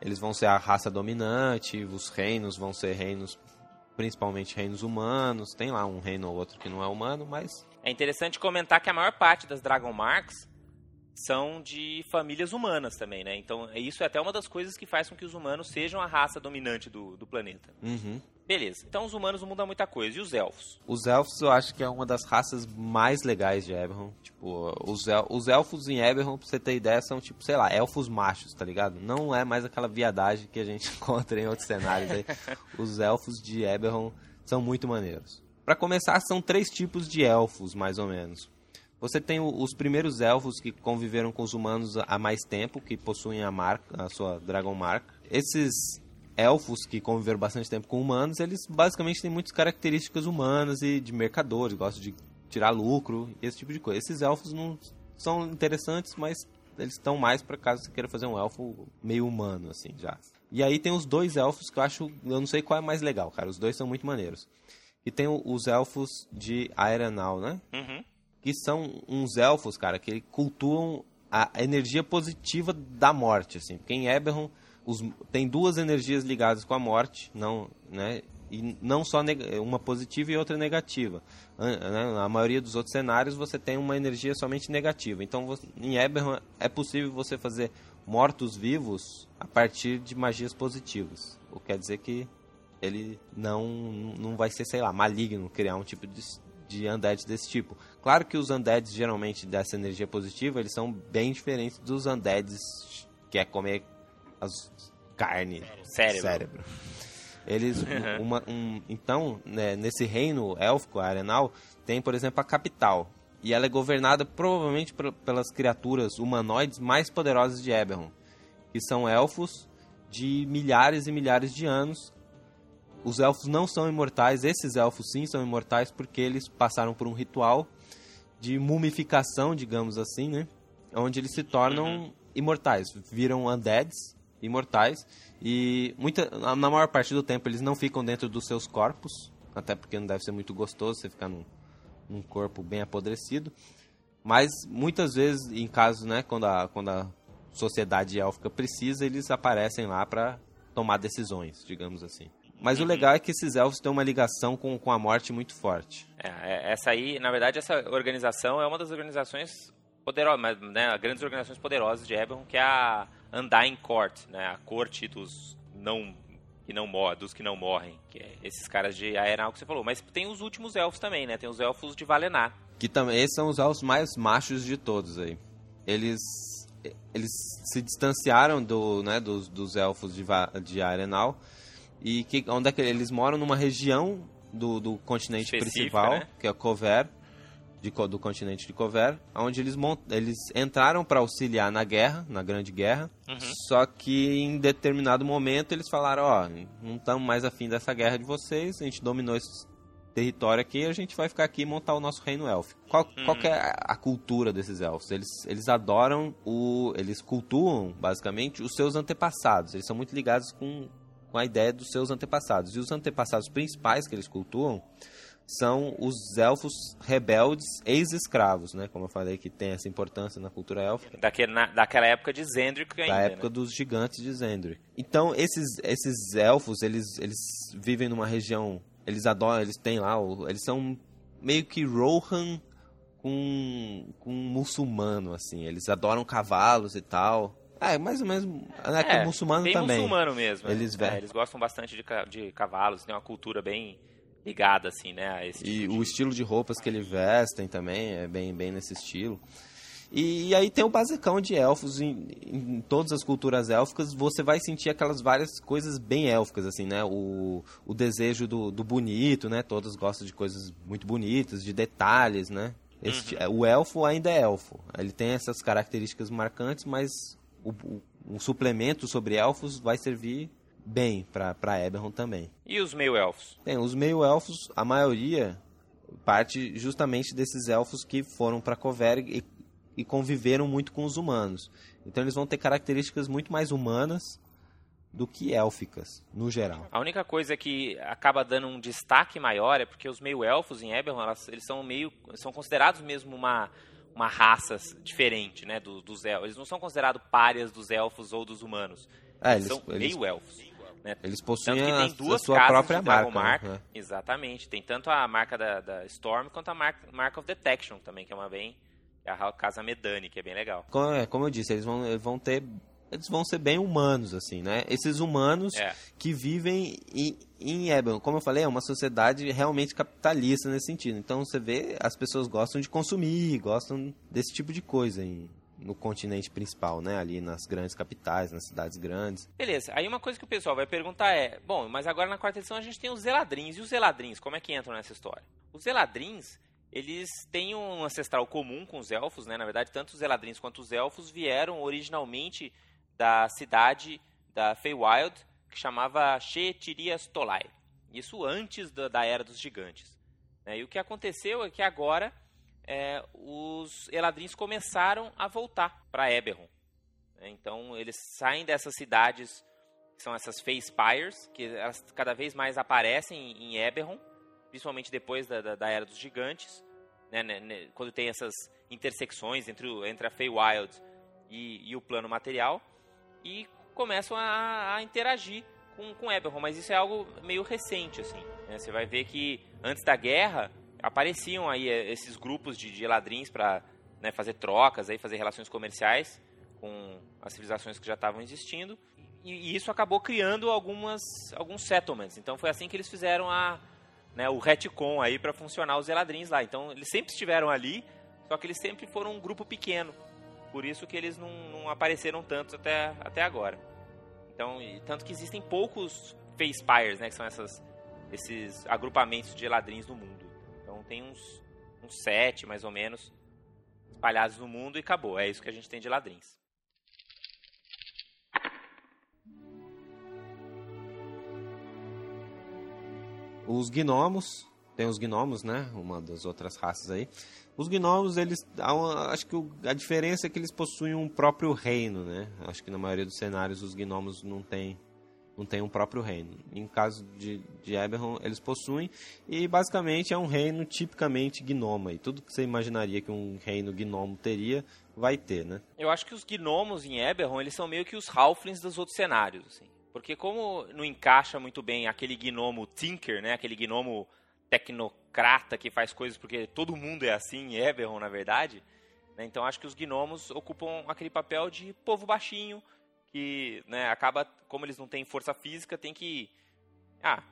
Eles vão ser a raça dominante, os reinos vão ser reinos principalmente reinos humanos. Tem lá um reino ou outro que não é humano, mas é interessante comentar que a maior parte das Dragon Marks são de famílias humanas também, né? Então, isso é até uma das coisas que faz com que os humanos sejam a raça dominante do, do planeta. Uhum. Beleza. Então, os humanos não mudam muita coisa. E os elfos? Os elfos eu acho que é uma das raças mais legais de Eberron. Tipo, os, el os elfos em Eberron, pra você ter ideia, são tipo, sei lá, elfos machos, tá ligado? Não é mais aquela viadagem que a gente encontra em outros cenários aí. os elfos de Eberron são muito maneiros. Para começar, são três tipos de elfos, mais ou menos. Você tem os primeiros elfos que conviveram com os humanos há mais tempo, que possuem a marca, a sua Dragon Mark. Esses elfos que conviveram bastante tempo com humanos, eles basicamente têm muitas características humanas e de mercadores, gostam de tirar lucro, esse tipo de coisa. Esses elfos não são interessantes, mas eles estão mais para caso você queira fazer um elfo meio humano, assim, já. E aí tem os dois elfos que eu acho, eu não sei qual é mais legal, cara. Os dois são muito maneiros. E tem os elfos de Aerenal, né? Uhum que são uns elfos, cara, que cultuam a energia positiva da morte, assim. Porque em Eberron os, tem duas energias ligadas com a morte, não, né? E não só uma positiva e outra negativa. Né? Na maioria dos outros cenários você tem uma energia somente negativa. Então em Eberron é possível você fazer mortos-vivos a partir de magias positivas. O que quer dizer que ele não, não vai ser, sei lá, maligno criar um tipo de, de undead desse tipo. Claro que os undeads, geralmente, dessa energia positiva, eles são bem diferentes dos undeads que é comer as carne, cérebro. cérebro. Eles, uma, um, então, né, nesse reino élfico, arenal, tem, por exemplo, a capital. E ela é governada provavelmente pelas criaturas humanoides mais poderosas de Eberron, que são elfos de milhares e milhares de anos os elfos não são imortais, esses elfos sim são imortais porque eles passaram por um ritual de mumificação, digamos assim, né? Onde eles se tornam uhum. imortais, viram undeads imortais. E muita, na maior parte do tempo eles não ficam dentro dos seus corpos, até porque não deve ser muito gostoso você ficar num, num corpo bem apodrecido. Mas muitas vezes, em casos, né, quando a, quando a sociedade élfica precisa, eles aparecem lá para tomar decisões, digamos assim. Mas o legal é que esses elfos têm uma ligação com, com a morte muito forte. É, é, essa aí, na verdade, essa organização é uma das organizações poderosas, né, grandes organizações poderosas de Eberron, que é a Undying Court, né, a corte dos não que não morrem, dos que não morrem, que é esses caras de Aerenal que você falou. Mas tem os últimos elfos também, né? Tem os elfos de Valenar. Que também esses são os elfos mais machos de todos aí. Eles eles se distanciaram do, né, dos, dos elfos de, de Arenal e que onde é que eles moram numa região do, do continente principal, né? que é Cover, de, do continente de Cover, onde eles, mont, eles entraram para auxiliar na guerra, na Grande Guerra, uhum. só que em determinado momento eles falaram, ó, oh, não estamos mais afim dessa guerra de vocês, a gente dominou esse território aqui, a gente vai ficar aqui e montar o nosso reino élfico. Qual, uhum. qual é a, a cultura desses elfos? Eles, eles adoram o... eles cultuam, basicamente, os seus antepassados, eles são muito ligados com com a ideia dos seus antepassados. E os antepassados principais que eles cultuam são os elfos rebeldes ex-escravos, né? Como eu falei que tem essa importância na cultura élfica. Daquele, na, daquela época de Zendrick ainda, Da época né? dos gigantes de Zendrick. Então, esses, esses elfos, eles, eles vivem numa região... Eles adoram, eles têm lá... Eles são meio que Rohan com, com um muçulmano, assim. Eles adoram cavalos e tal. É, mais ou menos. É, que é, muçulmano bem também. muçulmano mesmo. Eles, é, eles gostam bastante de, de cavalos, tem uma cultura bem ligada, assim, né? A esse e tipo o de... estilo de roupas que eles vestem também é bem, bem nesse estilo. E, e aí tem o basicão de elfos em, em, todas as culturas élficas, você vai sentir aquelas várias coisas bem élficas, assim, né? O, o desejo do, do bonito, né? Todos gostam de coisas muito bonitas, de detalhes, né? Esse, uhum. O elfo ainda é elfo. Ele tem essas características marcantes, mas o, um suplemento sobre elfos vai servir bem para Eberron também. E os meio-elfos? Tem, os meio-elfos, a maioria parte justamente desses elfos que foram para Cover e, e, conviveram muito com os humanos. Então eles vão ter características muito mais humanas do que élficas, no geral. A única coisa que acaba dando um destaque maior é porque os meio-elfos em Eberron, elas, eles são meio são considerados mesmo uma uma raça diferente, né, do, dos elfos. Eles não são considerados párias dos elfos ou dos humanos. É, eles, eles são meio-elfos. Né? Eles possuem tanto que tem duas a sua própria marca. marca né? Exatamente. Tem tanto a marca da, da Storm quanto a marca, mark of Detection também, que é uma bem... É a Casa Medani, que é bem legal. Como, é, como eu disse, eles vão, vão ter eles vão ser bem humanos, assim, né? Esses humanos é. que vivem em, em Eberron. Como eu falei, é uma sociedade realmente capitalista nesse sentido. Então você vê, as pessoas gostam de consumir, gostam desse tipo de coisa em, no continente principal, né? Ali nas grandes capitais, nas cidades grandes. Beleza. Aí uma coisa que o pessoal vai perguntar é: bom, mas agora na quarta edição a gente tem os Zeladrins. E os Zeladrins, como é que entram nessa história? Os Zeladrins, eles têm um ancestral comum com os elfos, né? Na verdade, tanto os Zeladrins quanto os elfos vieram originalmente da cidade da Feywild, que chamava Sheetirias Tolai. Isso antes da, da Era dos Gigantes. Né? E o que aconteceu é que agora é, os Eladrins começaram a voltar para Eberron. Né? Então eles saem dessas cidades, que são essas Feyspires, que elas cada vez mais aparecem em Eberron, principalmente depois da, da, da Era dos Gigantes, né? né, né quando tem essas intersecções entre, entre a Feywild e, e o plano material e começam a, a interagir com, com Eberron, mas isso é algo meio recente, assim. Né? Você vai ver que antes da guerra apareciam aí eh, esses grupos de, de ladrins para né, fazer trocas, aí, fazer relações comerciais com as civilizações que já estavam existindo. E, e, isso acabou criando algumas, alguns settlements. Então foi assim que eles fizeram a, né, o retcon aí para funcionar os Eladrins lá. Então eles sempre estiveram ali, só que eles sempre foram um grupo pequeno. Por isso que eles não, não apareceram tanto até, até agora. Então, tanto que existem poucos Facepires, né? Que são essas, esses agrupamentos de ladrinhos no mundo. Então tem uns, uns sete, mais ou menos, espalhados no mundo e acabou. É isso que a gente tem de ladrins. Os gnomos tem os gnomos, né? Uma das outras raças aí. Os gnomos, eles. Acho que a diferença é que eles possuem um próprio reino, né? Acho que na maioria dos cenários os gnomos não têm não tem um próprio reino. Em caso de, de Eberron, eles possuem, e basicamente é um reino tipicamente gnoma. E tudo que você imaginaria que um reino gnomo teria, vai ter, né? Eu acho que os gnomos em Eberron, eles são meio que os halflings dos outros cenários, assim. Porque como não encaixa muito bem aquele gnomo tinker, né? Aquele gnomo tecnocrata que faz coisas porque todo mundo é assim Eberron, na verdade. Né? Então acho que os gnomos ocupam aquele papel de povo baixinho, que né, acaba, como eles não têm força física, tem que ah,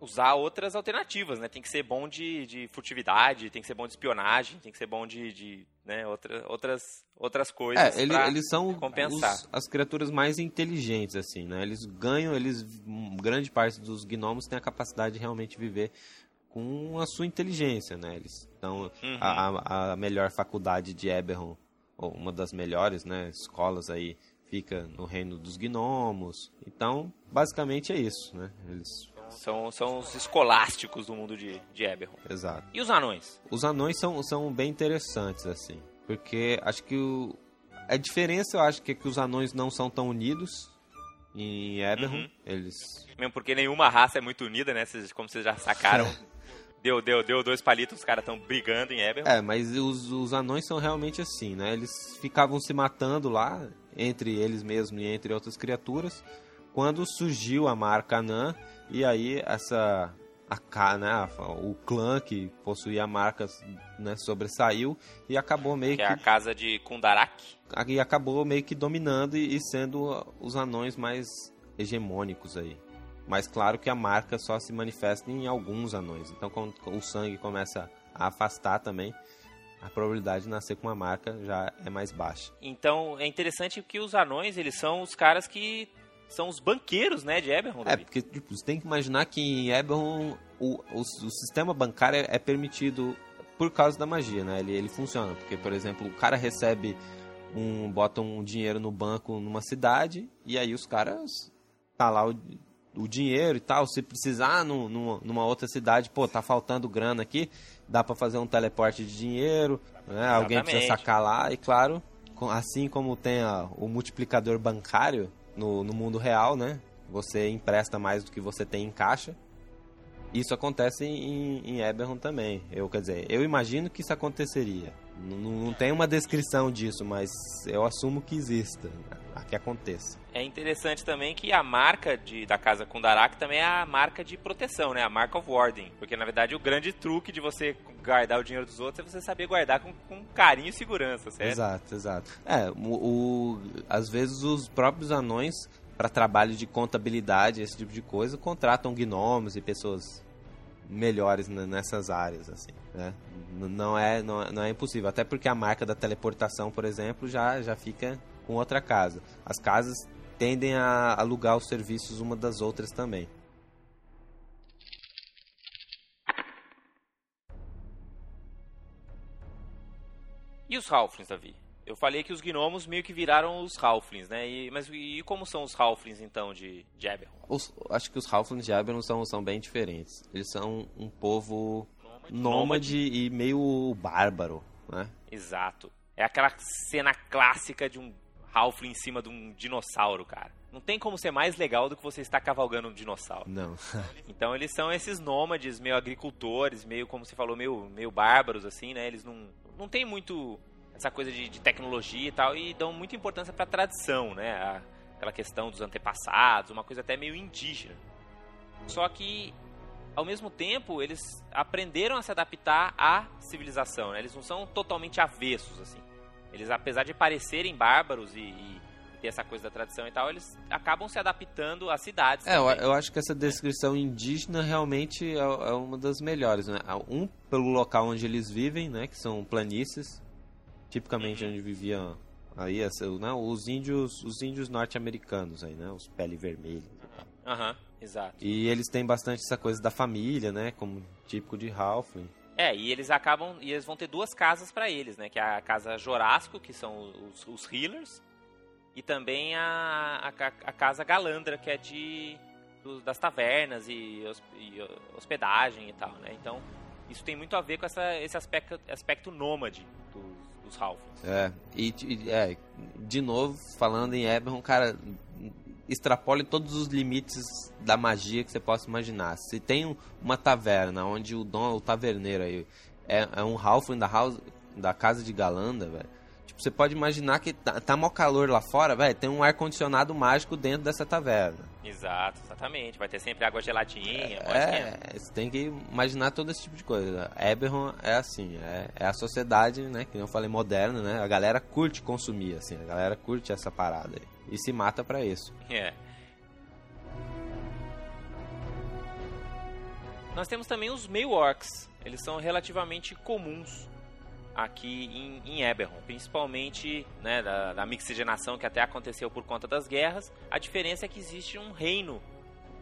usar outras alternativas, né? Tem que ser bom de, de furtividade, tem que ser bom de espionagem, tem que ser bom de, de né, outra, outras, outras coisas. É, ele, eles são compensar. Os, as criaturas mais inteligentes, assim, né? Eles ganham, eles. Grande parte dos gnomos tem a capacidade de realmente viver com a sua inteligência, né? Eles estão uhum. a, a melhor faculdade de Eberron, ou uma das melhores, né? Escolas aí fica no reino dos gnomos. Então, basicamente é isso, né? Eles são, são os escolásticos do mundo de, de Eberron. Exato. E os anões? Os anões são, são bem interessantes, assim. Porque acho que o, a diferença, eu acho que é que os anões não são tão unidos em Eberron. Uhum. Eles... Mesmo porque nenhuma raça é muito unida, né? Como vocês já sacaram. deu, deu, deu dois palitos, os caras estão brigando em Eberron. É, mas os, os anões são realmente assim, né? Eles ficavam se matando lá, entre eles mesmos e entre outras criaturas, quando surgiu a marca Anã, e aí essa a, né, o clã que possuía a marca né, sobressaiu e acabou meio que, que... é a casa de Kundarak. E acabou meio que dominando e, e sendo os anões mais hegemônicos aí. Mas claro que a marca só se manifesta em alguns anões. Então quando o sangue começa a afastar também, a probabilidade de nascer com uma marca já é mais baixa. Então é interessante que os anões, eles são os caras que são os banqueiros, né, de Eberron. É, porque tipo, você tem que imaginar que em Eberron o, o, o, sistema bancário é permitido por causa da magia, né? Ele, ele funciona, porque, por exemplo, o cara recebe um... bota um dinheiro no banco numa cidade e aí os caras... tá lá o, o dinheiro e tal, se precisar no, numa, numa outra cidade, pô, tá faltando grana aqui, dá para fazer um teleporte de dinheiro, né? Alguém precisa sacar lá e claro, assim como tem a, o multiplicador bancário no, no mundo real, né? Você empresta mais do que você tem em caixa. Isso acontece em, em Eberron também. Eu, quer dizer, eu imagino que isso aconteceria. Não, não tem uma descrição disso, mas eu assumo que exista, que aconteça. É interessante também que a marca de, da casa Kundarak também é a marca de proteção, né? A marca of Warding. Porque, na verdade, o grande truque de você guardar o dinheiro dos outros é você saber guardar com, com carinho e segurança, certo? Exato, exato. É, o, o às vezes os próprios anões, para trabalho de contabilidade, esse tipo de coisa, contratam gnomos e pessoas melhores nessas áreas, assim, né? Não é, não é, não é impossível. Até porque a marca da teleportação, por exemplo, já, já fica com outra casa. As casas tendem a alugar os serviços uma das outras também. E os Halflings, Davi? Eu falei que os gnomos meio que viraram os Halflings, né? E, mas e como são os Halflings, então, de, de Eberron? Os, acho que os Halflings de Eberron são, são bem diferentes. Eles são um povo nômade, nômade e meio bárbaro, né? Exato. É aquela cena clássica de um Halfling em cima de um dinossauro, cara. Não tem como ser mais legal do que você estar cavalgando um dinossauro. Não. então eles são esses nômades, meio agricultores, meio, como você falou, meio, meio bárbaros, assim, né? Eles não, não tem muito essa coisa de, de tecnologia e tal, e dão muita importância para a tradição, né? A, aquela questão dos antepassados, uma coisa até meio indígena. Só que, ao mesmo tempo, eles aprenderam a se adaptar à civilização, né? Eles não são totalmente avessos, assim. Eles, apesar de parecerem bárbaros e, e ter essa coisa da tradição e tal, eles acabam se adaptando às cidades. É, eu, eu, acho que essa descrição indígena realmente é, é, uma das melhores, né? Um pelo local onde eles vivem, né? Que são planícies, tipicamente uhum. onde viviam aí né, os índios, os índios norte-americanos aí, né? Os pele vermelha. Aham, uhum, exato. E eles têm bastante essa coisa da família, né? Como típico de Halfling. É, e eles acabam. E eles vão ter duas casas para eles, né? Que é a casa Jorasco, que são os, os healers, e também a, a, a, casa Galandra, que é de. do, das tavernas e, e, hospedagem e tal, né? Então, isso tem muito a ver com essa, esse aspecto, aspecto nômade dos. É, e, e é, de novo, falando em Eberron, cara, extrapole todos os limites da magia que você possa imaginar. Se tem uma taverna onde o dono, o taverneiro aí, é, é um Halfling da, da casa de Galanda, velho. Você pode imaginar que tá, tá mó calor lá fora, velho. Tem um ar-condicionado mágico dentro dessa taverna. Exato, exatamente. Vai ter sempre água geladinha. É, é você tem que imaginar todo esse tipo de coisa. Eberron é assim, é, é, a sociedade, né? Que eu falei, moderna, né? A galera curte consumir, assim. A galera curte essa parada aí. E se mata para isso. É. Nós temos também os meio orcs. Eles são relativamente comuns aqui em, em Eberron, principalmente né, da, da mixigenação que até aconteceu por conta das guerras. A diferença é que existe um reino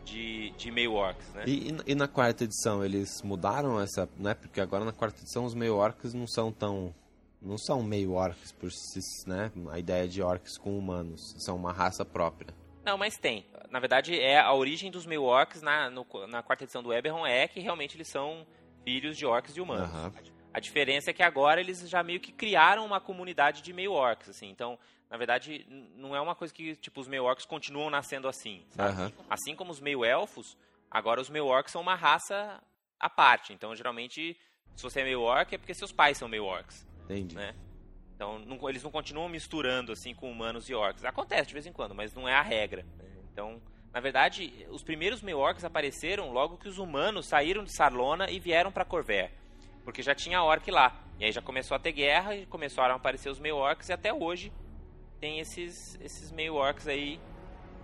de, de meio orcs, né? E, e, na quarta edição eles mudaram essa, né? Porque agora na quarta edição os meio orcs não são tão não são meio orcs por si, né? A ideia de orcs com humanos, são uma raça própria. Não, mas tem. Na verdade, é a origem dos meio orcs na, no, na quarta edição do Eberron é que realmente eles são filhos de orcs e humanos. Uhum. A diferença é que agora eles já meio que criaram uma comunidade de meio orcs, assim. Então, na verdade, não é uma coisa que, tipo, os meio orcs continuam nascendo assim, uhum. Assim como os meio elfos, agora os meio orcs são uma raça à parte. Então, geralmente, se você é meio orc, é porque seus pais são meio orcs. Entendi. Né? Então, não, eles não continuam misturando, assim, com humanos e orcs. Acontece de vez em quando, mas não é a regra. Né? Então, na verdade, os primeiros meio orcs apareceram logo que os humanos saíram de Sarlona e vieram para Corver porque já tinha orc lá. E aí já começou a ter guerra e começaram a aparecer os meio orcs e até hoje tem esses, esses meio orcs aí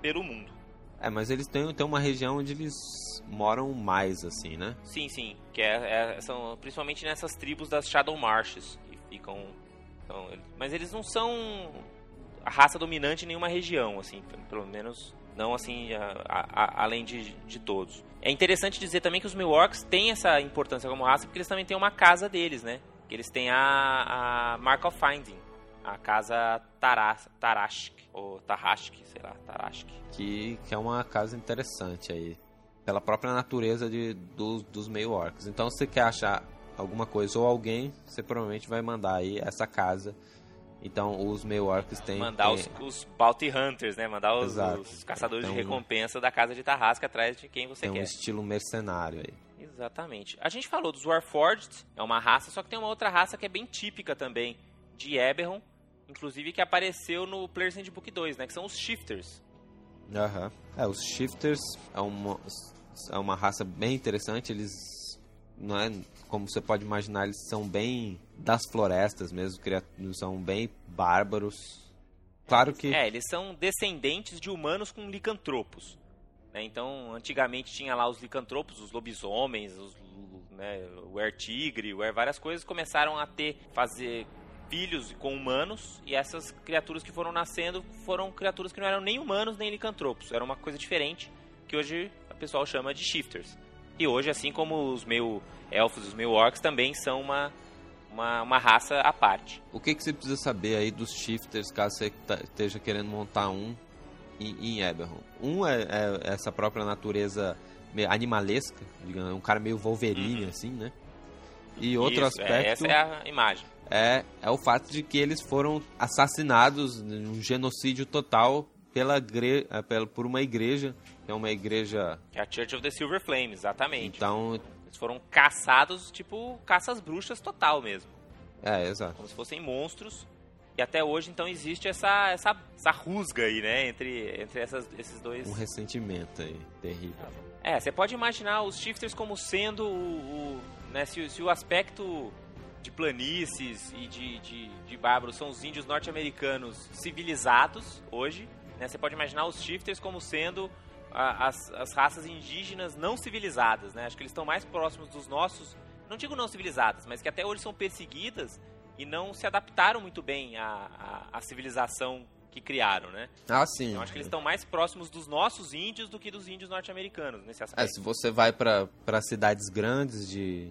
pelo mundo. É, mas eles têm, têm uma região onde eles moram mais, assim, né? Sim, sim. Que é, é são principalmente nessas tribos das Shadow Marshes que ficam. Então, mas eles não são a raça dominante em nenhuma região, assim, pelo menos não assim a, a, além de, de todos. É interessante dizer também que os Milwaukees têm essa importância como raça porque eles também têm uma casa deles, né? Eles têm a, a Mark of Finding, a casa Taras, Tarashk, ou Tarashk, sei lá, Tarashk. Que, que é uma casa interessante aí, pela própria natureza de, dos, dos meio orcs. Então, se você quer achar alguma coisa ou alguém, você provavelmente vai mandar aí essa casa então os meio orcs têm. Mandar. Os, os Bounty Hunters, né? Mandar os, os caçadores então, de recompensa da casa de Tarrasca atrás de quem você quer. Tem um estilo mercenário aí. Exatamente. A gente falou dos Warforged, é uma raça, só que tem uma outra raça que é bem típica também de Eberron, inclusive que apareceu no Player's Handbook 2, né? Que são os Shifters. Aham. Uhum. É, os Shifters é uma, é uma raça bem interessante, eles não é como você pode imaginar, eles são bem das florestas mesmo, são bem bárbaros. Claro que. É, eles são descendentes de humanos com licantropos. Né? Então, antigamente tinha lá os licantropos, os lobisomens, os, né, o air tigre, o air, várias coisas começaram a ter, fazer filhos com humanos e essas criaturas que foram nascendo foram criaturas que não eram nem humanos nem licantropos, era uma coisa diferente que hoje o pessoal chama de shifters. E hoje, assim como os meio elfos, os meio orcs também são uma, uma, uma raça à parte. O que, que você precisa saber aí dos shifters, caso você tá, esteja querendo montar um em, em Eberron? Um é, é, essa própria natureza animalesca, digamos, um cara meio Wolverine, uhum. assim, né? E outro Isso, é, aspecto... essa é a imagem. É, é o fato de que eles foram assassinados num genocídio total pela, é, pela, por uma igreja é uma igreja. É a Church of the Silver Flame, exatamente. Então. Eles foram caçados, tipo, caças bruxas total mesmo. É, exato. Como se fossem monstros. E até hoje, então, existe essa, essa, essa rusga aí, né? Entre, entre essas, esses dois. Um ressentimento aí, terrível. É, você pode imaginar os shifters como sendo o. o né, se, se o aspecto de planícies e de, de, de bárbaros são os índios norte-americanos civilizados hoje, né? Você pode imaginar os shifters como sendo a, as, as raças indígenas não civilizadas, né? Acho que eles estão mais próximos dos nossos, não digo não civilizadas, mas que até hoje são perseguidas e não se adaptaram muito bem à, à, à civilização que criaram, né? Ah, sim. Então acho que eles estão mais próximos dos nossos índios do que dos índios norte-americanos nesse aspecto. É, se você vai para cidades grandes de,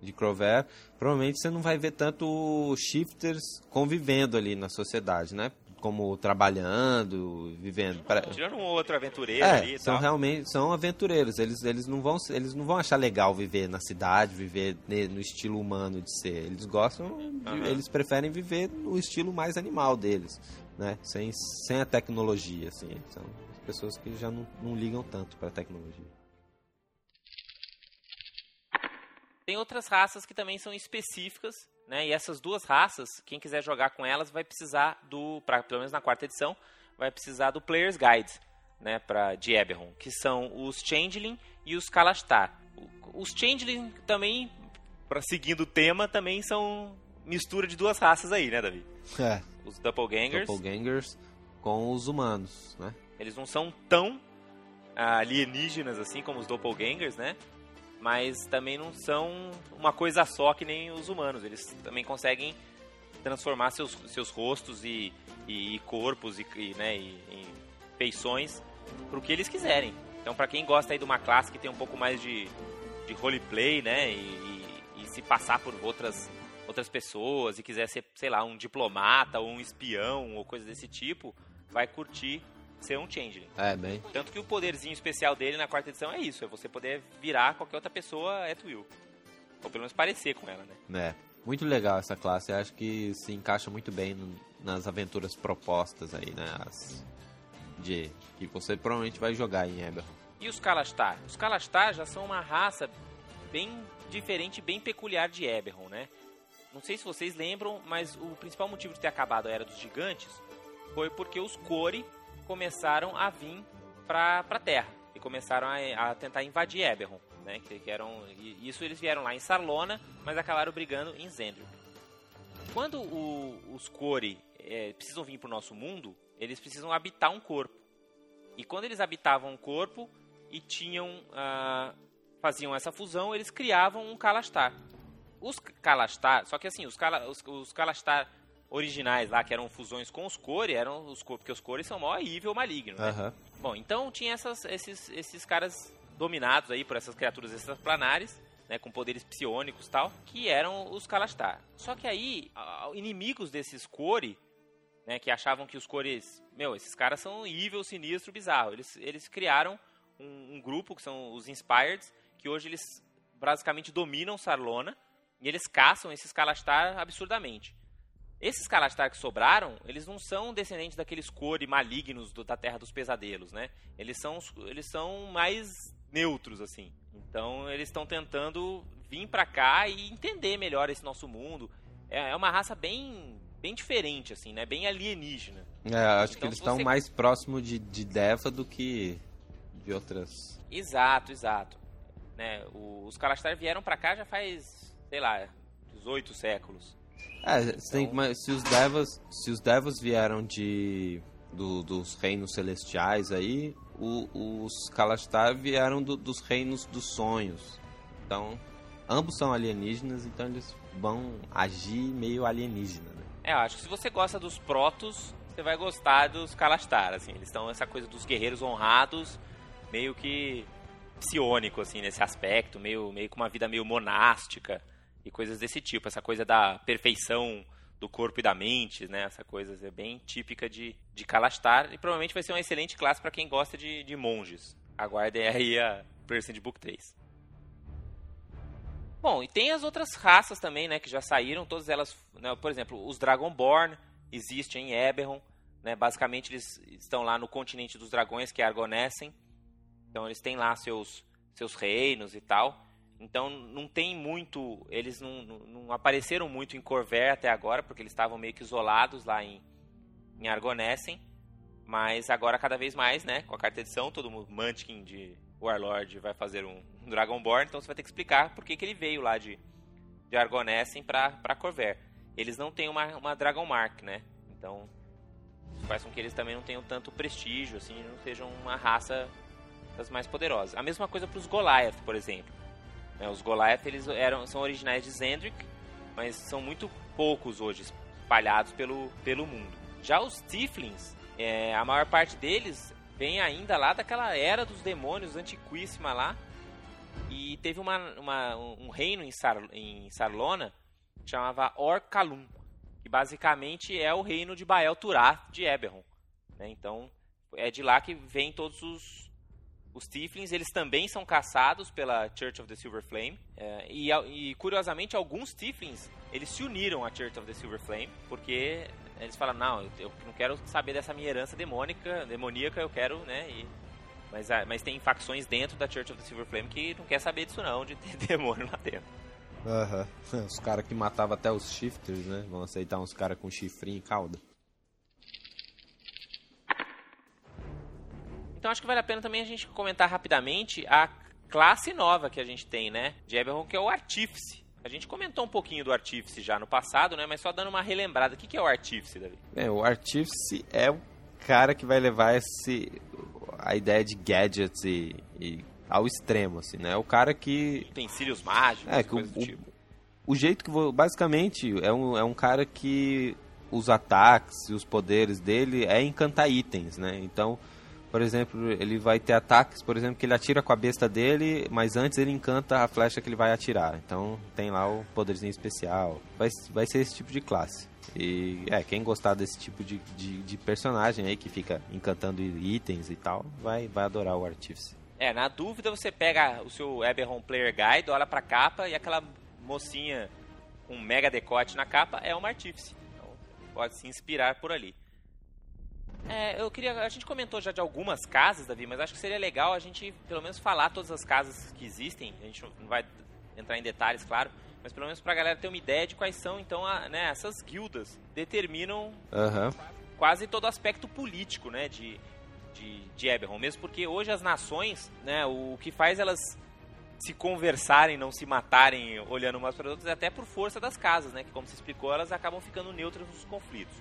de Crover, provavelmente você não vai ver tanto shifters convivendo ali na sociedade, né? Como trabalhando, vivendo. Tirando um outro aventureiro É, ali são tal. realmente são aventureiros. Eles, eles não vão eles não vão achar legal viver na cidade, viver no estilo humano de ser. Eles gostam, de- Aham. eles preferem viver no estilo mais animal deles, né? Sem, sem a tecnologia, assim. São pessoas que já não, não ligam tanto para tecnologia. Tem outras raças que também são específicas, né? E essas duas raças, quem quiser jogar com elas vai precisar do, pra, pelo menos na quarta edição, vai precisar do Player's Guide, né? Pra, de Eberron, que são os Changeling e os Kalastar. O- Os Changeling também, pra, seguindo o tema, também são mistura de duas raças aí, né, Davi? É, Os Doppelgangers, doppelgangers com os humanos, né? eles não são tão ah, alienígenas assim como os Doppelgangers, né? Mas também não são uma coisa só que nem os humanos. Eles também conseguem transformar seus, seus rostos e, e, e corpos e, e, né, e, em feições pro que eles quiserem. Então, pra quem gosta aí de uma classe que tem um pouco mais de, de roleplay, né? E, e- e se passar por outras, outras pessoas e quiser ser, sei lá, um diplomata ou um espião ou coisa desse tipo, vai curtir ser um changeling. É, bem. Tanto que o poderzinho especial dele na quarta edição é isso, é você poder virar qualquer outra pessoa at will. Ou pelo menos parecer com ela, né? É, muito legal essa classe. Eu acho que se encaixa muito bem no- nas aventuras propostas aí, né? As de que você provavelmente vai jogar em Eberron. E os Kalastar? Os Kalastar já são uma raça bem diferente, bem peculiar de Eberron, né? Não sei se vocês lembram, mas o principal motivo de ter acabado a Era dos Gigantes foi porque os Kori começaram a vir pra, pra Terra e começaram a, a tentar invadir Eberron, né? Que, que eram, isso eles vieram lá em Sarlona, mas acabaram brigando em Zendrick. Quando o- os Kori eh, precisam vir pro nosso mundo, eles precisam habitar um corpo. E quando eles habitavam um corpo e tinham ah, faziam essa fusão, eles criavam um Kalastar. Os Kalastar, só que assim, os, Kala, os, os Kalastar originais lá, que eram fusões com os Kori, eram os Kori, porque os Kori são maior evil maligno, né? Aham. Bom, então tinha essas, esses, esses caras dominados aí por essas criaturas extraplanares, né, com poderes psionicos e tal, que eram os Kalastar. Só que aí, inimigos desses Kori, né, que achavam que os Kores, meu, esses caras são evil, sinistro, bizarro. Eles, eles criaram um, um grupo que são os Inspired, que hoje eles basicamente dominam Sarlona e eles caçam esses Kalastar absurdamente. Esses Kalastar que sobraram, eles não são descendentes daqueles Kori malignos do- da Terra dos Pesadelos, né? Eles são, eles são mais neutros, assim. Então, eles estão tentando vir pra cá e entender melhor esse nosso mundo. É, é uma raça bem, bem diferente, assim, né? Bem alienígena. É, acho que Então, eles se estão você- mais próximo de, de Deva do que de outras. Exato, exato. Né? o- Os Kalastar vieram pra cá já faz, sei lá, 18 séculos. É, tem- Então- mas se os Devas, se os Devas vieram de do- dos reinos celestiais aí, o- os Kalastar vieram do- dos reinos dos sonhos. Então, ambos são alienígenas, então eles vão agir meio alienígena, né? É, eu acho que se você gosta dos Protos, você vai gostar dos Kalastar, assim. Eles estão essa coisa dos guerreiros honrados, meio que psiônico, assim, nesse aspecto, meio, meio com uma vida meio monástica e coisas desse tipo. Essa coisa da perfeição do corpo e da mente, né? Essa coisa é bem típica de, de Kalastar e provavelmente vai ser uma excelente classe para quem gosta de, de monges. Aguardem aí a Percent Book 3. Bom, e tem as outras raças também, né, que já saíram, todas elas, né, por exemplo, os Dragonborn existem em Eberron, né, basicamente eles estão lá no continente dos dragões, que é Argonessen, então eles têm lá seus, seus reinos e tal, então não tem muito, eles não, não, não apareceram muito em Corver até agora, porque eles estavam meio que isolados lá em, em Argonessen, mas agora cada vez mais, né, com a carta edição, todo mundo, Munchkin de Warlord vai fazer um, um Dragonborn, então você vai ter que explicar por que, que ele veio lá de, de Argonessen pra, pra Corver. Eles não têm uma, uma Dragon Mark, né, então faz com que eles também não tenham tanto prestígio, assim, não sejam uma raça das mais poderosas. A mesma coisa para os Goliath, por exemplo. Né, os Goliath eles eram, são originais de Zendrick, mas são muito poucos hoje espalhados pelo, pelo mundo. Já os Tiflins, é, a maior parte deles vem ainda lá daquela era dos demônios antiquíssima lá. E teve uma, uma- um reino em, Sar, em Sarlona que chamava Orkalum, que basicamente é o reino de Bael Turá de Eberron. Né? Então, é de lá que vem todos os, os Tiflins. Eles também são caçados pela Church of the Silver Flame. É, e, e, curiosamente, alguns Tiflins eles se uniram à Church of the Silver Flame, porque eles falaram, não, eu não quero saber dessa minha herança demônica, demoníaca, eu quero, né, e... Mas, mas tem facções dentro da Church of the Silver Flame que não quer saber disso não, de ter demônio lá dentro. Aham. Uhum. Os caras que matavam até os shifters, né? Vão aceitar uns caras com chifrinho e cauda. Então acho que vale a pena também a gente comentar rapidamente a classe nova que a gente tem, né? De Eberron, que é o Artífice. A gente comentou um pouquinho do Artífice já no passado, né? Mas só dando uma relembrada. O que é o Artífice, Davi? É, o Artífice é o cara que vai levar esse a ideia de gadgets e, e ao extremo, assim, né? É o cara que... Utensílios mágicos, é, que o, tipo. o, o, jeito que... Vou, basicamente, é um, é um cara que os ataques e os poderes dele é encantar itens, né? Então por exemplo, ele vai ter ataques, por exemplo, que ele atira com a besta dele, mas antes ele encanta a flecha que ele vai atirar. Então tem lá o poderzinho especial. Vai, vai ser esse tipo de classe. E é, quem gostar desse tipo de, de, de personagem aí que fica encantando itens e tal, vai, vai adorar o Artífice. É, na dúvida você pega o seu Eberron Player Guide, olha pra capa e aquela mocinha com mega decote na capa é uma Artífice. Então pode se inspirar por ali. É, eu queria. A gente comentou já de algumas casas, Davi, mas acho que seria legal a gente pelo menos falar todas as casas que existem. A gente não vai entrar em detalhes, claro, mas pelo menos pra galera ter uma ideia de quais são, então, a, né, essas guildas determinam uhum. quase todo o aspecto político, né, de, de, de Eberron. Mesmo porque hoje as nações, né, o que faz elas se conversarem, não se matarem olhando umas para outras, é até por força das casas, né, que como se explicou, elas acabam ficando neutras nos conflitos.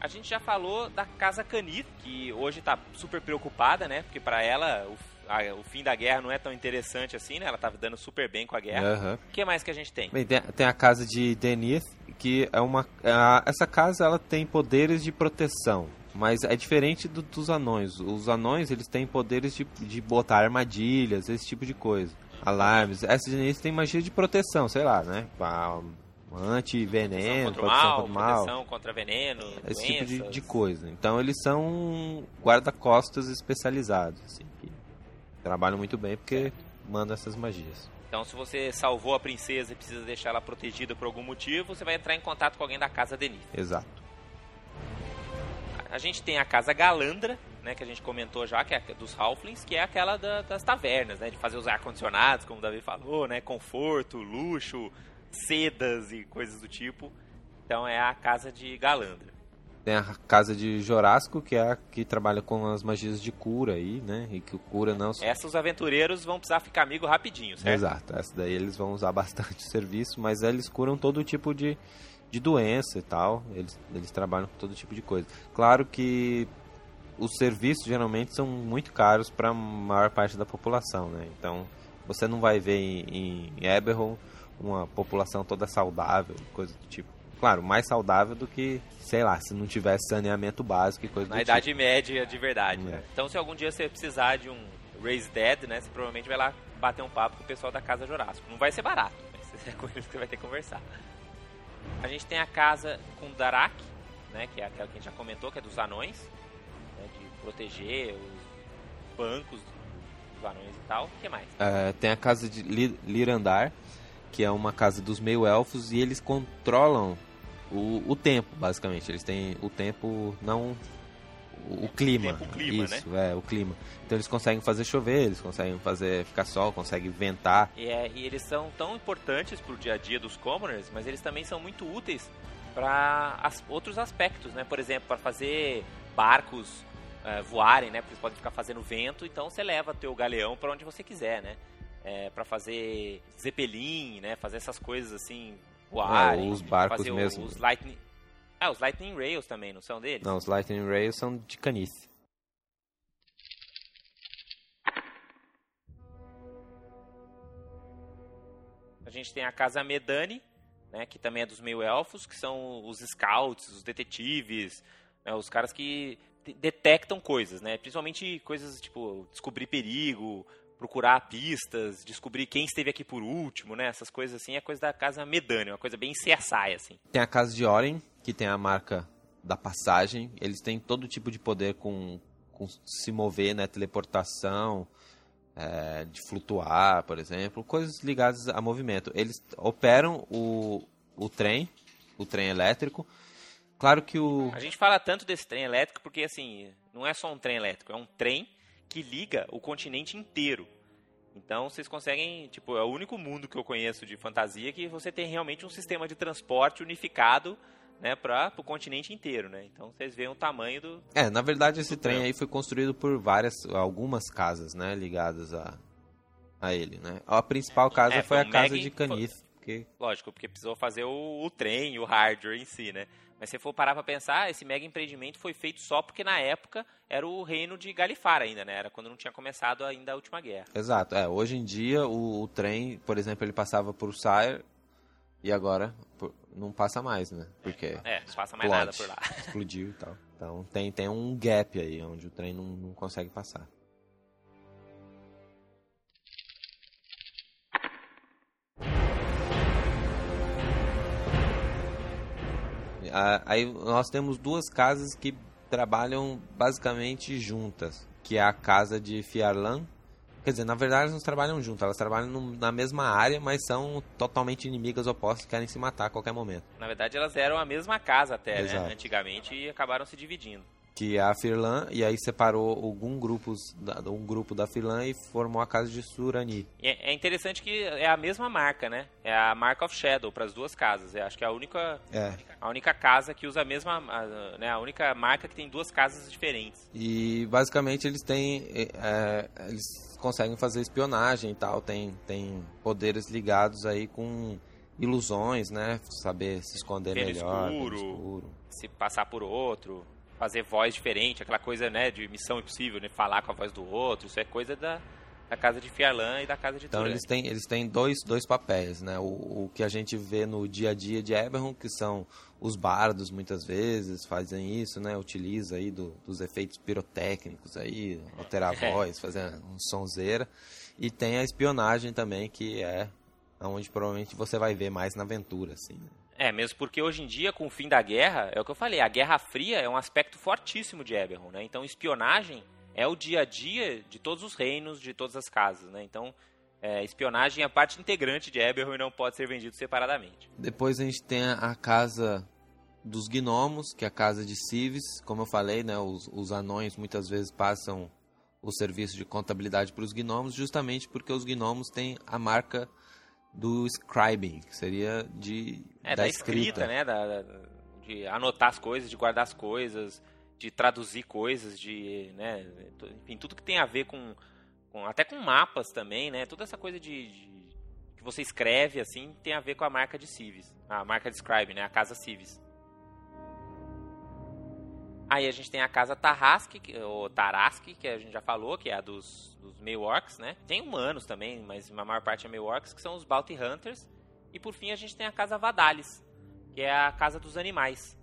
A gente já falou da Casa Canith, que hoje tá super preocupada, né? Porque para ela o, a, o, fim da guerra não é tão interessante assim, né? Ela tava dando super bem com a guerra. O uhum. que mais que a gente tem? Bem, tem, a Casa de Denith, que é uma... A, essa casa, ela tem poderes de proteção. Mas é diferente do, dos anões. Os anões, eles têm poderes de, de botar armadilhas, esse tipo de coisa. Alarmes. Essa de tem magia de proteção, sei lá, né? Anti-veneno, proteção contra o mal, contra, mal. proteção contra veneno, esse doenças. tipo de, de, coisa. Então eles são guarda-costas especializados, assim, que trabalham muito bem porque mandam essas magias. Então, se você salvou a princesa e precisa deixar ela protegida por algum motivo, você vai entrar em contato com alguém da casa Denise. Exato. A gente tem a casa Galandra, né, que a gente comentou já, que é dos Halflings, que é aquela da, das tavernas, né, de fazer os ar-condicionados, como o Davi falou, né, conforto, luxo, sedas e coisas do tipo. Então é a casa de Galandra. Tem a casa de Jorasco, que é a que trabalha com as magias de cura aí, né? E que cura não. Essa os aventureiros vão precisar ficar amigo rapidinho, certo? Exato, essa daí eles vão usar bastante serviço, mas eles curam todo tipo de, de doença e tal. Eles, eles trabalham com todo tipo de coisa. Claro que os serviços geralmente são muito caros para a maior parte da população, né? Então você não vai ver em, em Eberron uma população toda saudável, coisa do tipo. Claro, mais saudável do que, sei lá, se não tivesse saneamento básico e coisa Na do Idade tipo. Média de verdade. É. Então, se algum dia você precisar de um Raise Dead, né, você provavelmente vai lá bater um papo com o pessoal da Casa Jurássico. Não vai ser barato, mas é com eles que você vai ter que conversar. A gente tem a casa com Darak, né, que é aquela que a gente já comentou, que é dos anões, né, de proteger os bancos dos anões e tal. O que mais? É, tem a casa de Lirandar, que é uma casa dos meio-elfos, e eles controlam o, o tempo, basicamente. Eles têm o tempo, não o, o clima. O clima, Isso, né? é, o clima. Então eles conseguem fazer chover, eles conseguem fazer ficar sol, conseguem ventar. E, é, e eles são tão importantes para o dia a dia dos commoners, mas eles também são muito úteis para as, outros aspectos, né? Por exemplo, para fazer barcos uh, voarem, né? Porque eles podem ficar fazendo vento, então você leva teu galeão para onde você quiser, né? É, para fazer Zeppelin, né? Fazer essas coisas assim, voarem. É, os barcos mesmo. Os Lightning... Ah, os Lightning Rails também, não são deles? Não, os Lightning Rails são de canice. A gente tem a Casa Medani, né, que também é dos meio-elfos, que são os scouts, os detetives, né, os caras que detectam coisas, né? Principalmente coisas tipo descobrir perigo, procurar pistas, descobrir quem esteve aqui por último, né? Essas coisas assim, é coisa da casa Medânea, uma coisa bem CSI, assim. Tem a casa de Oren, que tem a marca da passagem. Eles têm todo tipo de poder com, com se mover, né? Teleportação, é, de flutuar, por exemplo. Coisas ligadas a movimento. Eles operam o, o trem, o trem elétrico. Claro que o... A gente fala tanto desse trem elétrico porque, assim, não é só um trem elétrico, é um trem que liga o continente inteiro. Então vocês conseguem, tipo, é o único mundo que eu conheço de fantasia que você tem realmente um sistema de transporte unificado, né, para o continente inteiro, né? Então vocês veem o tamanho do. É, na verdade esse trem aí foi construído por várias, algumas casas, né, ligadas a, a ele, né? A principal casa É, foi foi a casa de Canif, porque Lógico, porque precisou fazer o, o trem, o hardware em si, né? Mas se você for parar pra pensar, esse mega empreendimento foi feito só porque na época era o reino de Galifar ainda, né? Era quando não tinha começado ainda a última guerra. Exato. É, hoje em dia o, o trem, por exemplo, ele passava por Sire e agora por- não passa mais, né? Porque É, não passa mais nada por lá. explodiu e tal. Então tem, tem um gap aí onde o trem não, não consegue passar. Aí nós temos duas casas que trabalham basicamente juntas, que é a casa de Fiarlan. Quer dizer, na verdade elas não trabalham juntas, elas trabalham na mesma área, mas são totalmente inimigas opostas que querem se matar a qualquer momento. Na verdade, elas eram a mesma casa até, né? Antigamente e acabaram se dividindo. Que é a Firlan, e aí separou algum grupos da, um grupo da Firlan e formou a casa de Surani. É é interessante que é a mesma marca, né? É a Mark of Shadow para as duas casas. Eu acho que é a única, É. a única casa que usa a mesma, a, né? A única marca que tem duas casas diferentes. E basicamente eles têm. é, é, eles conseguem fazer espionagem e tal, tem, tem poderes ligados aí com ilusões, né? Saber se esconder Ver melhor. escuro. escuro. Se passar por outro, fazer voz diferente, aquela coisa, né? De missão impossível, né? Falar com a voz do outro. Isso é coisa da, da casa de Fiarlan e da casa de Então eles têm, eles têm dois, dois papéis, né? O, o que a gente vê no dia a dia de Eberron, que são os bardos muitas vezes fazem isso, né? Utiliza aí do- dos efeitos pirotécnicos aí, alterar a É. voz, fazer um sonzeira. E tem a espionagem também, que é onde provavelmente você vai ver mais na aventura, assim. né? É, mesmo porque hoje em dia, com o fim da guerra, é o que eu falei, a Guerra Fria é um aspecto fortíssimo de Eberron, né? Então, espionagem é o dia a dia de todos os reinos, de todas as casas, né? Então, é, espionagem é parte integrante de Eberron e não pode ser vendido separadamente. Depois a gente tem a casa dos gnomos, que é a casa de Cives. Como eu falei, né, os, os anões muitas vezes passam o serviço de contabilidade para os gnomos, justamente porque os gnomos têm a marca do scribing, que seria de É, da, escrita, né? Da, da- de anotar as coisas, de guardar as coisas, de traduzir coisas, de, né? Enfim, tudo que tem a ver com, com até com mapas também, né? Toda essa coisa de, de- que você escreve assim tem a ver com a marca de Civis, a marca de Scribe, né? A casa Civis. Aí a gente tem a casa Tarrasque, que- ou Tarask, que a gente já falou, que é a dos, dos meio orcs, né? Tem humanos também, mas a maior parte é meio orcs, que são os Bounty Hunters. E por fim a gente tem a casa Vadalis, que é a casa dos animais.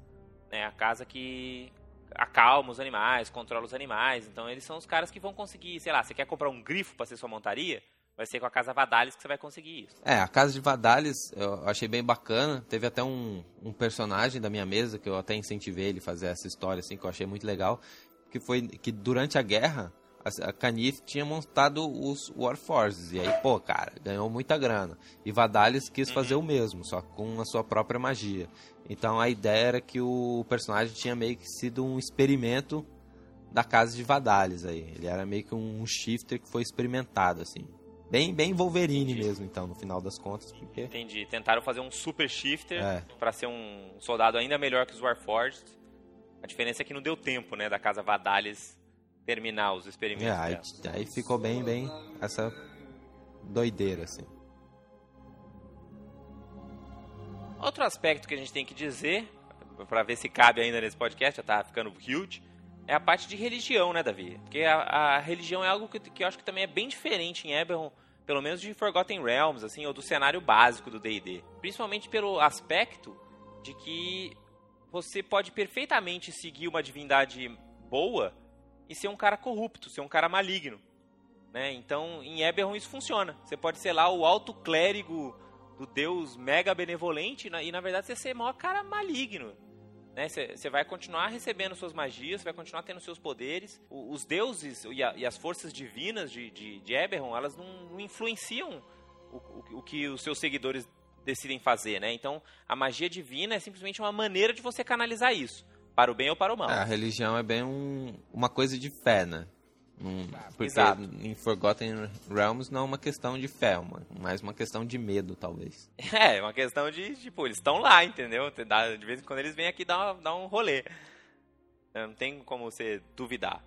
Né? A casa que acalma os animais, controla os animais. Então eles são os caras que vão conseguir, sei lá, você quer comprar um grifo para ser sua montaria? Vai ser com a casa Vadalis que você vai conseguir isso. É, a casa de Vadalis eu achei bem bacana. Teve até um, um personagem da minha mesa que eu até incentivei ele a fazer essa história, assim, que eu achei muito legal. Que foi que durante a guerra, a, Canif tinha montado os Warforces. E aí, pô, cara, ganhou muita grana. E Vadalis quis fazer o mesmo, só com a sua própria magia. Então a ideia era que o personagem tinha meio que sido um experimento da casa de Vadalis aí. Ele era meio que um shifter que foi experimentado, assim. Bem, bem Wolverine Entendi. mesmo, então, no final das contas, porque... Entendi. Tentaram fazer um super shifter É. para ser um soldado ainda melhor que os Warforged. A diferença é que não deu tempo, né, da casa Vadalis terminar os É, experimentos. aí, dela. aí ficou bem, bem essa doideira, assim. Outro aspecto que a gente tem que dizer, pra ver se cabe ainda nesse podcast, já tá ficando huge, é a parte de religião, né, Davi? Porque a, a religião é algo que, que eu acho que também é bem diferente em Eberron, pelo menos de Forgotten Realms, assim, ou do cenário básico do D&D. Principalmente pelo aspecto de que você pode perfeitamente seguir uma divindade boa e ser um cara corrupto, ser um cara maligno. Né? Então, em Eberron isso funciona. Você pode ser lá o alto clérigo do deus mega benevolente e, na verdade, você ser maior cara maligno. Né? Você vai continuar recebendo suas magias, vai continuar tendo seus poderes. O, os deuses e, a, e, as forças divinas de, de, de Eberron, elas não, não influenciam o, o, o, que os seus seguidores decidem fazer, né? Então, a magia divina é simplesmente uma maneira de você canalizar isso, para o bem ou para o mal. É, a religião é bem um, uma coisa de fé, né? Um, porque Exato. em Forgotten Realms não é uma questão de fé, uma, mais uma questão de medo, talvez. É, uma questão de, tipo, eles estão lá, entendeu? De vez em quando eles vêm aqui dar, dar um rolê. Não tem como você duvidar.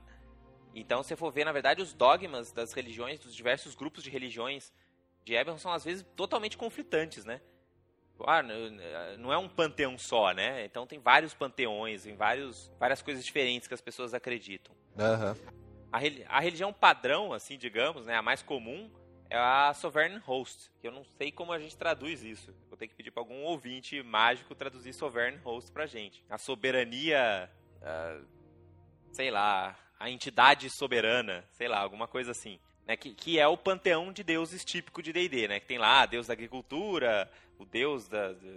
Então, se for ver, na verdade, os dogmas das religiões, dos diversos grupos de religiões de Eberron são, às vezes, totalmente conflitantes, né? Ah, não é um panteão só, né? Então tem vários panteões, em vários, várias coisas diferentes que as pessoas acreditam. Uhum. A, a religião padrão, assim, digamos, né, a mais comum, é a Sovereign Host, que eu não sei como a gente traduz isso. Vou ter que pedir para algum ouvinte mágico traduzir Sovereign Host pra gente. A soberania, sei lá, a entidade soberana, sei lá, alguma coisa assim. Né, que, que é o panteão de deuses típico de D&D, né? Que tem lá Deus da agricultura, o Deus da, da,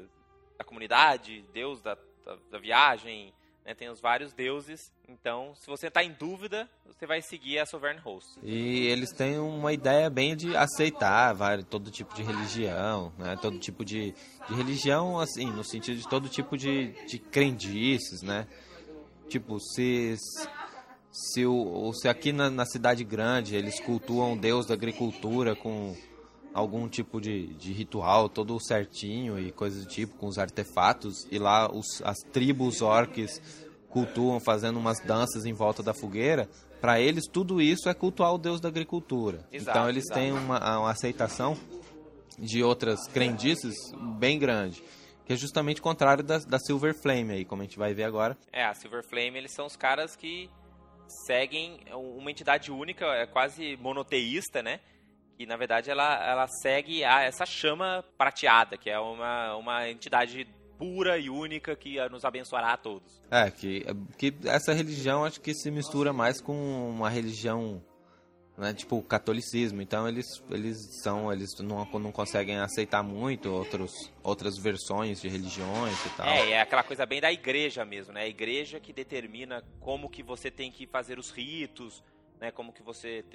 da comunidade, Deus da, da, da viagem, né, tem os vários deuses. Então, se você está em dúvida, você vai seguir a Sovereign Host. E eles têm uma ideia bem de aceitar vários, todo tipo de religião, né? Todo tipo de, de religião, assim, no sentido de todo tipo de, de crendices, né? Tipo, se se, o, se aqui na, na cidade grande eles cultuam o deus da agricultura com algum tipo de, de ritual todo certinho e coisas do tipo, com os artefatos, e lá os, as tribos orques cultuam fazendo umas danças em volta da fogueira, para eles tudo isso é cultuar o deus da agricultura. Exato, então eles exato. têm uma, uma aceitação de outras crendices bem grande. Que é justamente o contrário da, da Silver Flame aí, como a gente vai ver agora. É, a Silver Flame, eles são os caras que seguem uma entidade única, é quase monoteísta, né? Que na verdade ela, ela segue a, essa chama prateada, que é uma, uma entidade pura e única que nos abençoará a todos. É, que, que essa religião acho que se mistura mais com uma religião, né, tipo o catolicismo. Então eles, eles são, eles não, não conseguem aceitar muito outros, outras versões de religiões e tal. É, é aquela coisa bem da igreja mesmo, né? A igreja que determina como que você tem que fazer os ritos, né? Como que você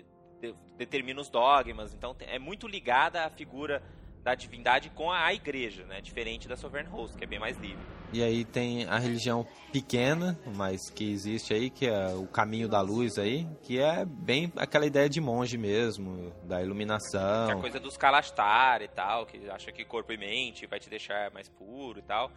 de, determina os dogmas. Então é muito ligada à figura da divindade com a, igreja, né? Diferente da Sovereign Host, que é bem mais livre. E aí tem a religião pequena, mas que existe aí, que é o caminho da luz aí, que é bem aquela ideia de monge mesmo, da iluminação. Que é a coisa dos Kalastar e tal, que acha que corpo e mente vai te deixar mais puro e tal.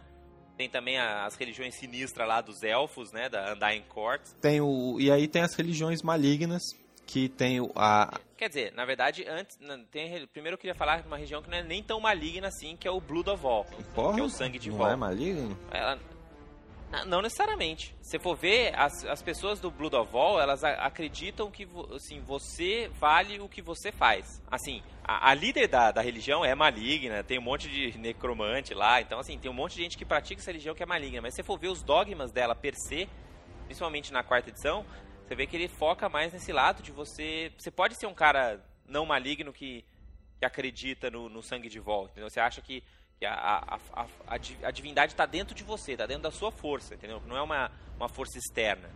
Tem também as religiões sinistras lá dos elfos, né, da Undying Court. Tem o e aí tem as religiões malignas, que tem a. Quer dizer, na verdade, antes. Tem, primeiro eu queria falar de uma região que não é nem tão maligna assim, que é o Blood of All. Porra, que é o sangue de não Vol. é maligno? Ela, não necessariamente. Se for ver, as, as pessoas do Blood of All, elas acreditam que assim, você vale o que você faz. Assim, a, a, líder da, da religião é maligna, tem um monte de necromante lá, então assim, tem um monte de gente que pratica essa religião que é maligna. Mas se for ver os dogmas dela per se, principalmente na quarta edição, você vê que ele foca mais nesse lado de você. Você pode ser um cara não maligno que, que acredita no, no sangue de volta. Entendeu? Você acha que, que a, a, a, a, divindade está dentro de você, está dentro da sua força, entendeu? Não é uma, uma força externa.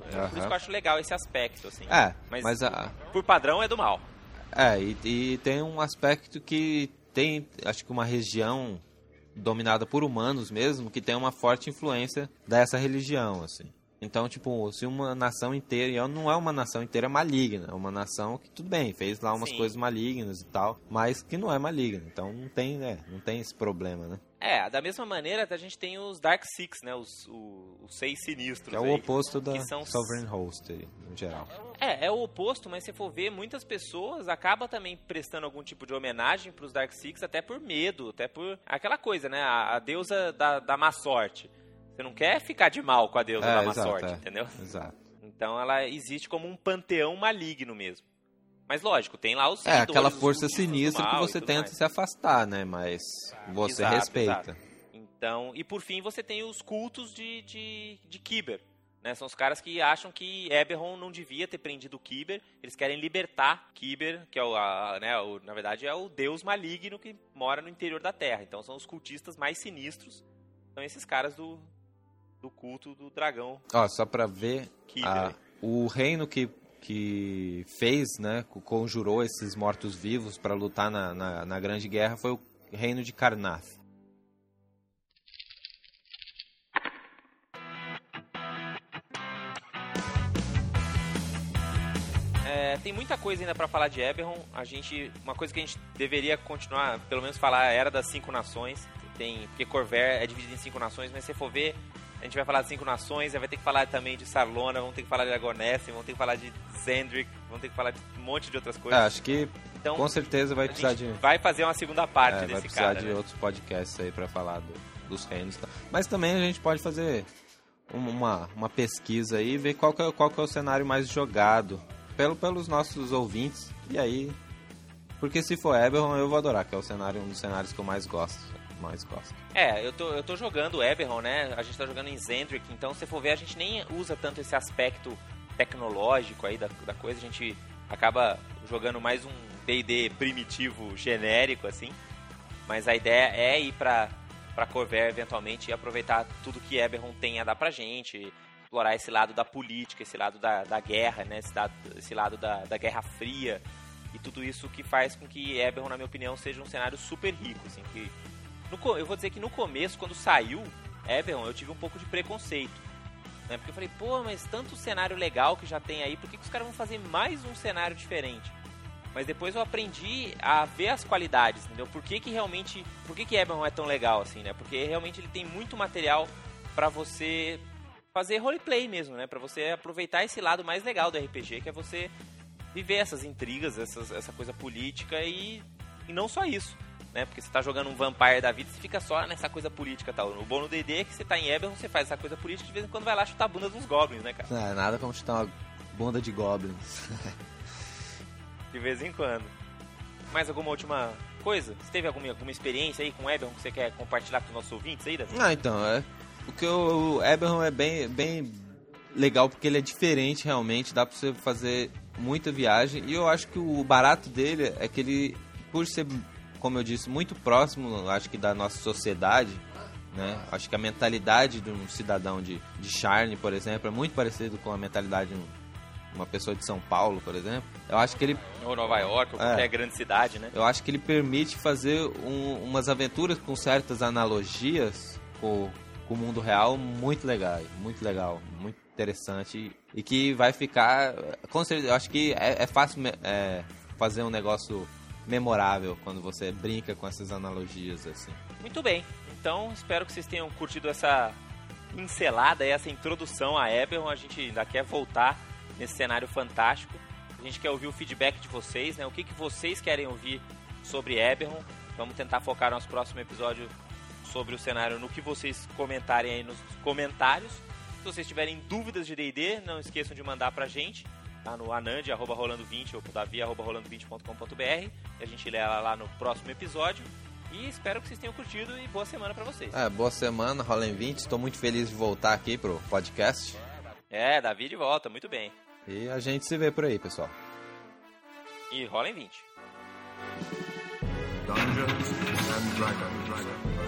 Uhum. Por isso que eu acho legal esse aspecto, assim. É, mas, mas a... por padrão é do mal. É, e, e tem um aspecto que tem, acho que uma região dominada por humanos mesmo, que tem uma forte influência dessa religião, assim. Então, tipo, se uma nação inteira, e não é uma nação inteira maligna, é uma nação que tudo bem, fez lá umas Sim. coisas malignas e tal, mas que não é maligna. Então não tem, né, não tem esse problema, né? É, da mesma maneira a gente tem os Dark Six, né, os, os, os seis sinistros. Que é o aí, oposto da são... Sovereign Host, no geral. É, é o oposto, mas se for ver, muitas pessoas acabam também prestando algum tipo de homenagem para os Dark Six, até por medo, até por aquela coisa, né, a, a deusa da, da má sorte. Você não quer ficar de mal com a deusa É, da má exato, sorte, é. entendeu? Exato. Então ela existe como um panteão maligno mesmo. Mas lógico, tem lá os É, aquela força sinistra que você tenta mais. se afastar, né? Mas você Exato, respeita. exato. Então, e por fim você tem os cultos de, de, de Kiber, Né? São os caras que acham que Eberron não devia ter prendido Kiber. Eles querem libertar Kiber, que é o, a, né, o, na verdade é o deus maligno que mora no interior da Terra. Então são os cultistas mais sinistros. São esses caras do, do culto do dragão. Ó, só pra ver, a- o reino que, que fez, né, co- conjurou esses mortos-vivos pra lutar na, na, na Grande Guerra foi o reino de Karnath. É, tem muita coisa ainda pra falar de Eberron. A gente, uma coisa que a gente deveria continuar, pelo menos falar, era das cinco nações. Tem, porque Corvair é dividido em cinco nações, mas se for ver, a gente vai falar de cinco nações, vai ter que falar também de Sarlona, vamos ter que falar de Agonesse, vamos ter que falar de Zendrick, vamos ter que falar de um monte de outras É, coisas. acho que então, com certeza vai a precisar gente de, vai fazer uma segunda parte é, vai desse precisar cara. de né? outros podcasts aí pra falar do- dos reinos. Mas também a gente pode fazer um- uma, uma pesquisa aí e ver qual que, é, qual que é o cenário mais jogado pelo, pelos nossos ouvintes. E aí. Porque se for Eberron, eu vou adorar, que é o cenário, um dos cenários que eu mais gosto. Mais gosto. É, eu tô, eu tô jogando Eberron, né? A gente tá jogando em Zendrick, então se for ver, a gente nem usa tanto esse aspecto tecnológico aí da, da coisa, a gente acaba jogando mais um D&D primitivo, genérico, assim. Mas a ideia é ir pra, pra Corvair eventualmente e aproveitar tudo que Eberron tem a dar pra gente, explorar esse lado da política, esse lado da, da guerra, né? Esse lado, esse lado da, da Guerra Fria e tudo isso que faz com que Eberron, na minha opinião, seja um cenário super rico, assim, que no eu vou dizer que no começo, quando saiu Eberron, eu tive um pouco de preconceito. Né? Porque eu falei, pô, mas tanto cenário legal que já tem aí, por que, que os caras vão fazer mais um cenário diferente? Mas depois eu aprendi a ver as qualidades, entendeu? Por que, que realmente. Por que, que Eberron é tão legal assim, né? Porque realmente ele tem muito material pra você fazer roleplay mesmo, né? Pra você aproveitar esse lado mais legal do RPG, que é você viver essas intrigas, essas, essa coisa política e, e não só isso. Né? Porque você tá jogando um Vampire da vida, você fica só nessa coisa política tal. O bom no D&D é que você tá em Eberron, você faz essa coisa política de vez em quando vai lá chutar a bunda dos goblins, né, cara? É, nada como chutar uma bunda de goblins. De vez em quando. Mais alguma última coisa? Você teve alguma, alguma experiência aí com Eberron que você quer compartilhar com os nossos ouvintes aí, Davi? Ah, então, é. O que o o Eberron é bem, bem legal porque ele é diferente realmente, dá pra você fazer muita viagem. E eu acho que o barato dele é que ele, por ser, como eu disse, muito próximo, acho que da nossa sociedade, né? Acho que a mentalidade de um cidadão de, de Charne, por exemplo, é muito parecido com a mentalidade de um- uma pessoa de São Paulo, por exemplo. Eu acho que ele Ou Nova York, ou É. qualquer grande cidade, né? eu acho que ele permite fazer um- umas aventuras com certas analogias com, com o mundo real muito legal, muito legal, muito interessante e que vai ficar, com certeza, eu acho que é, é fácil é, fazer um negócio memorável quando você brinca com essas analogias assim. Muito bem. Então, espero que vocês tenham curtido essa pincelada, essa introdução a Eberron. A gente ainda quer voltar nesse cenário fantástico. A gente quer ouvir o feedback de vocês, né? O que, que vocês querem ouvir sobre Eberron. Vamos tentar focar nosso próximo episódio sobre o cenário no que vocês comentarem aí nos comentários. Se vocês tiverem dúvidas de D&D, não esqueçam de mandar pra gente. Tá no anand, arroba rolando20 ou davi, arroba rolando20.com.br. E a gente lê ela lá no próximo episódio. E espero que vocês tenham curtido e boa semana pra vocês. É, boa semana, Rolem 20, estou muito feliz de voltar aqui pro podcast É, Davi de volta, muito bem. e a gente se vê por aí, pessoal. E rola em 20. Dungeons and Dragons.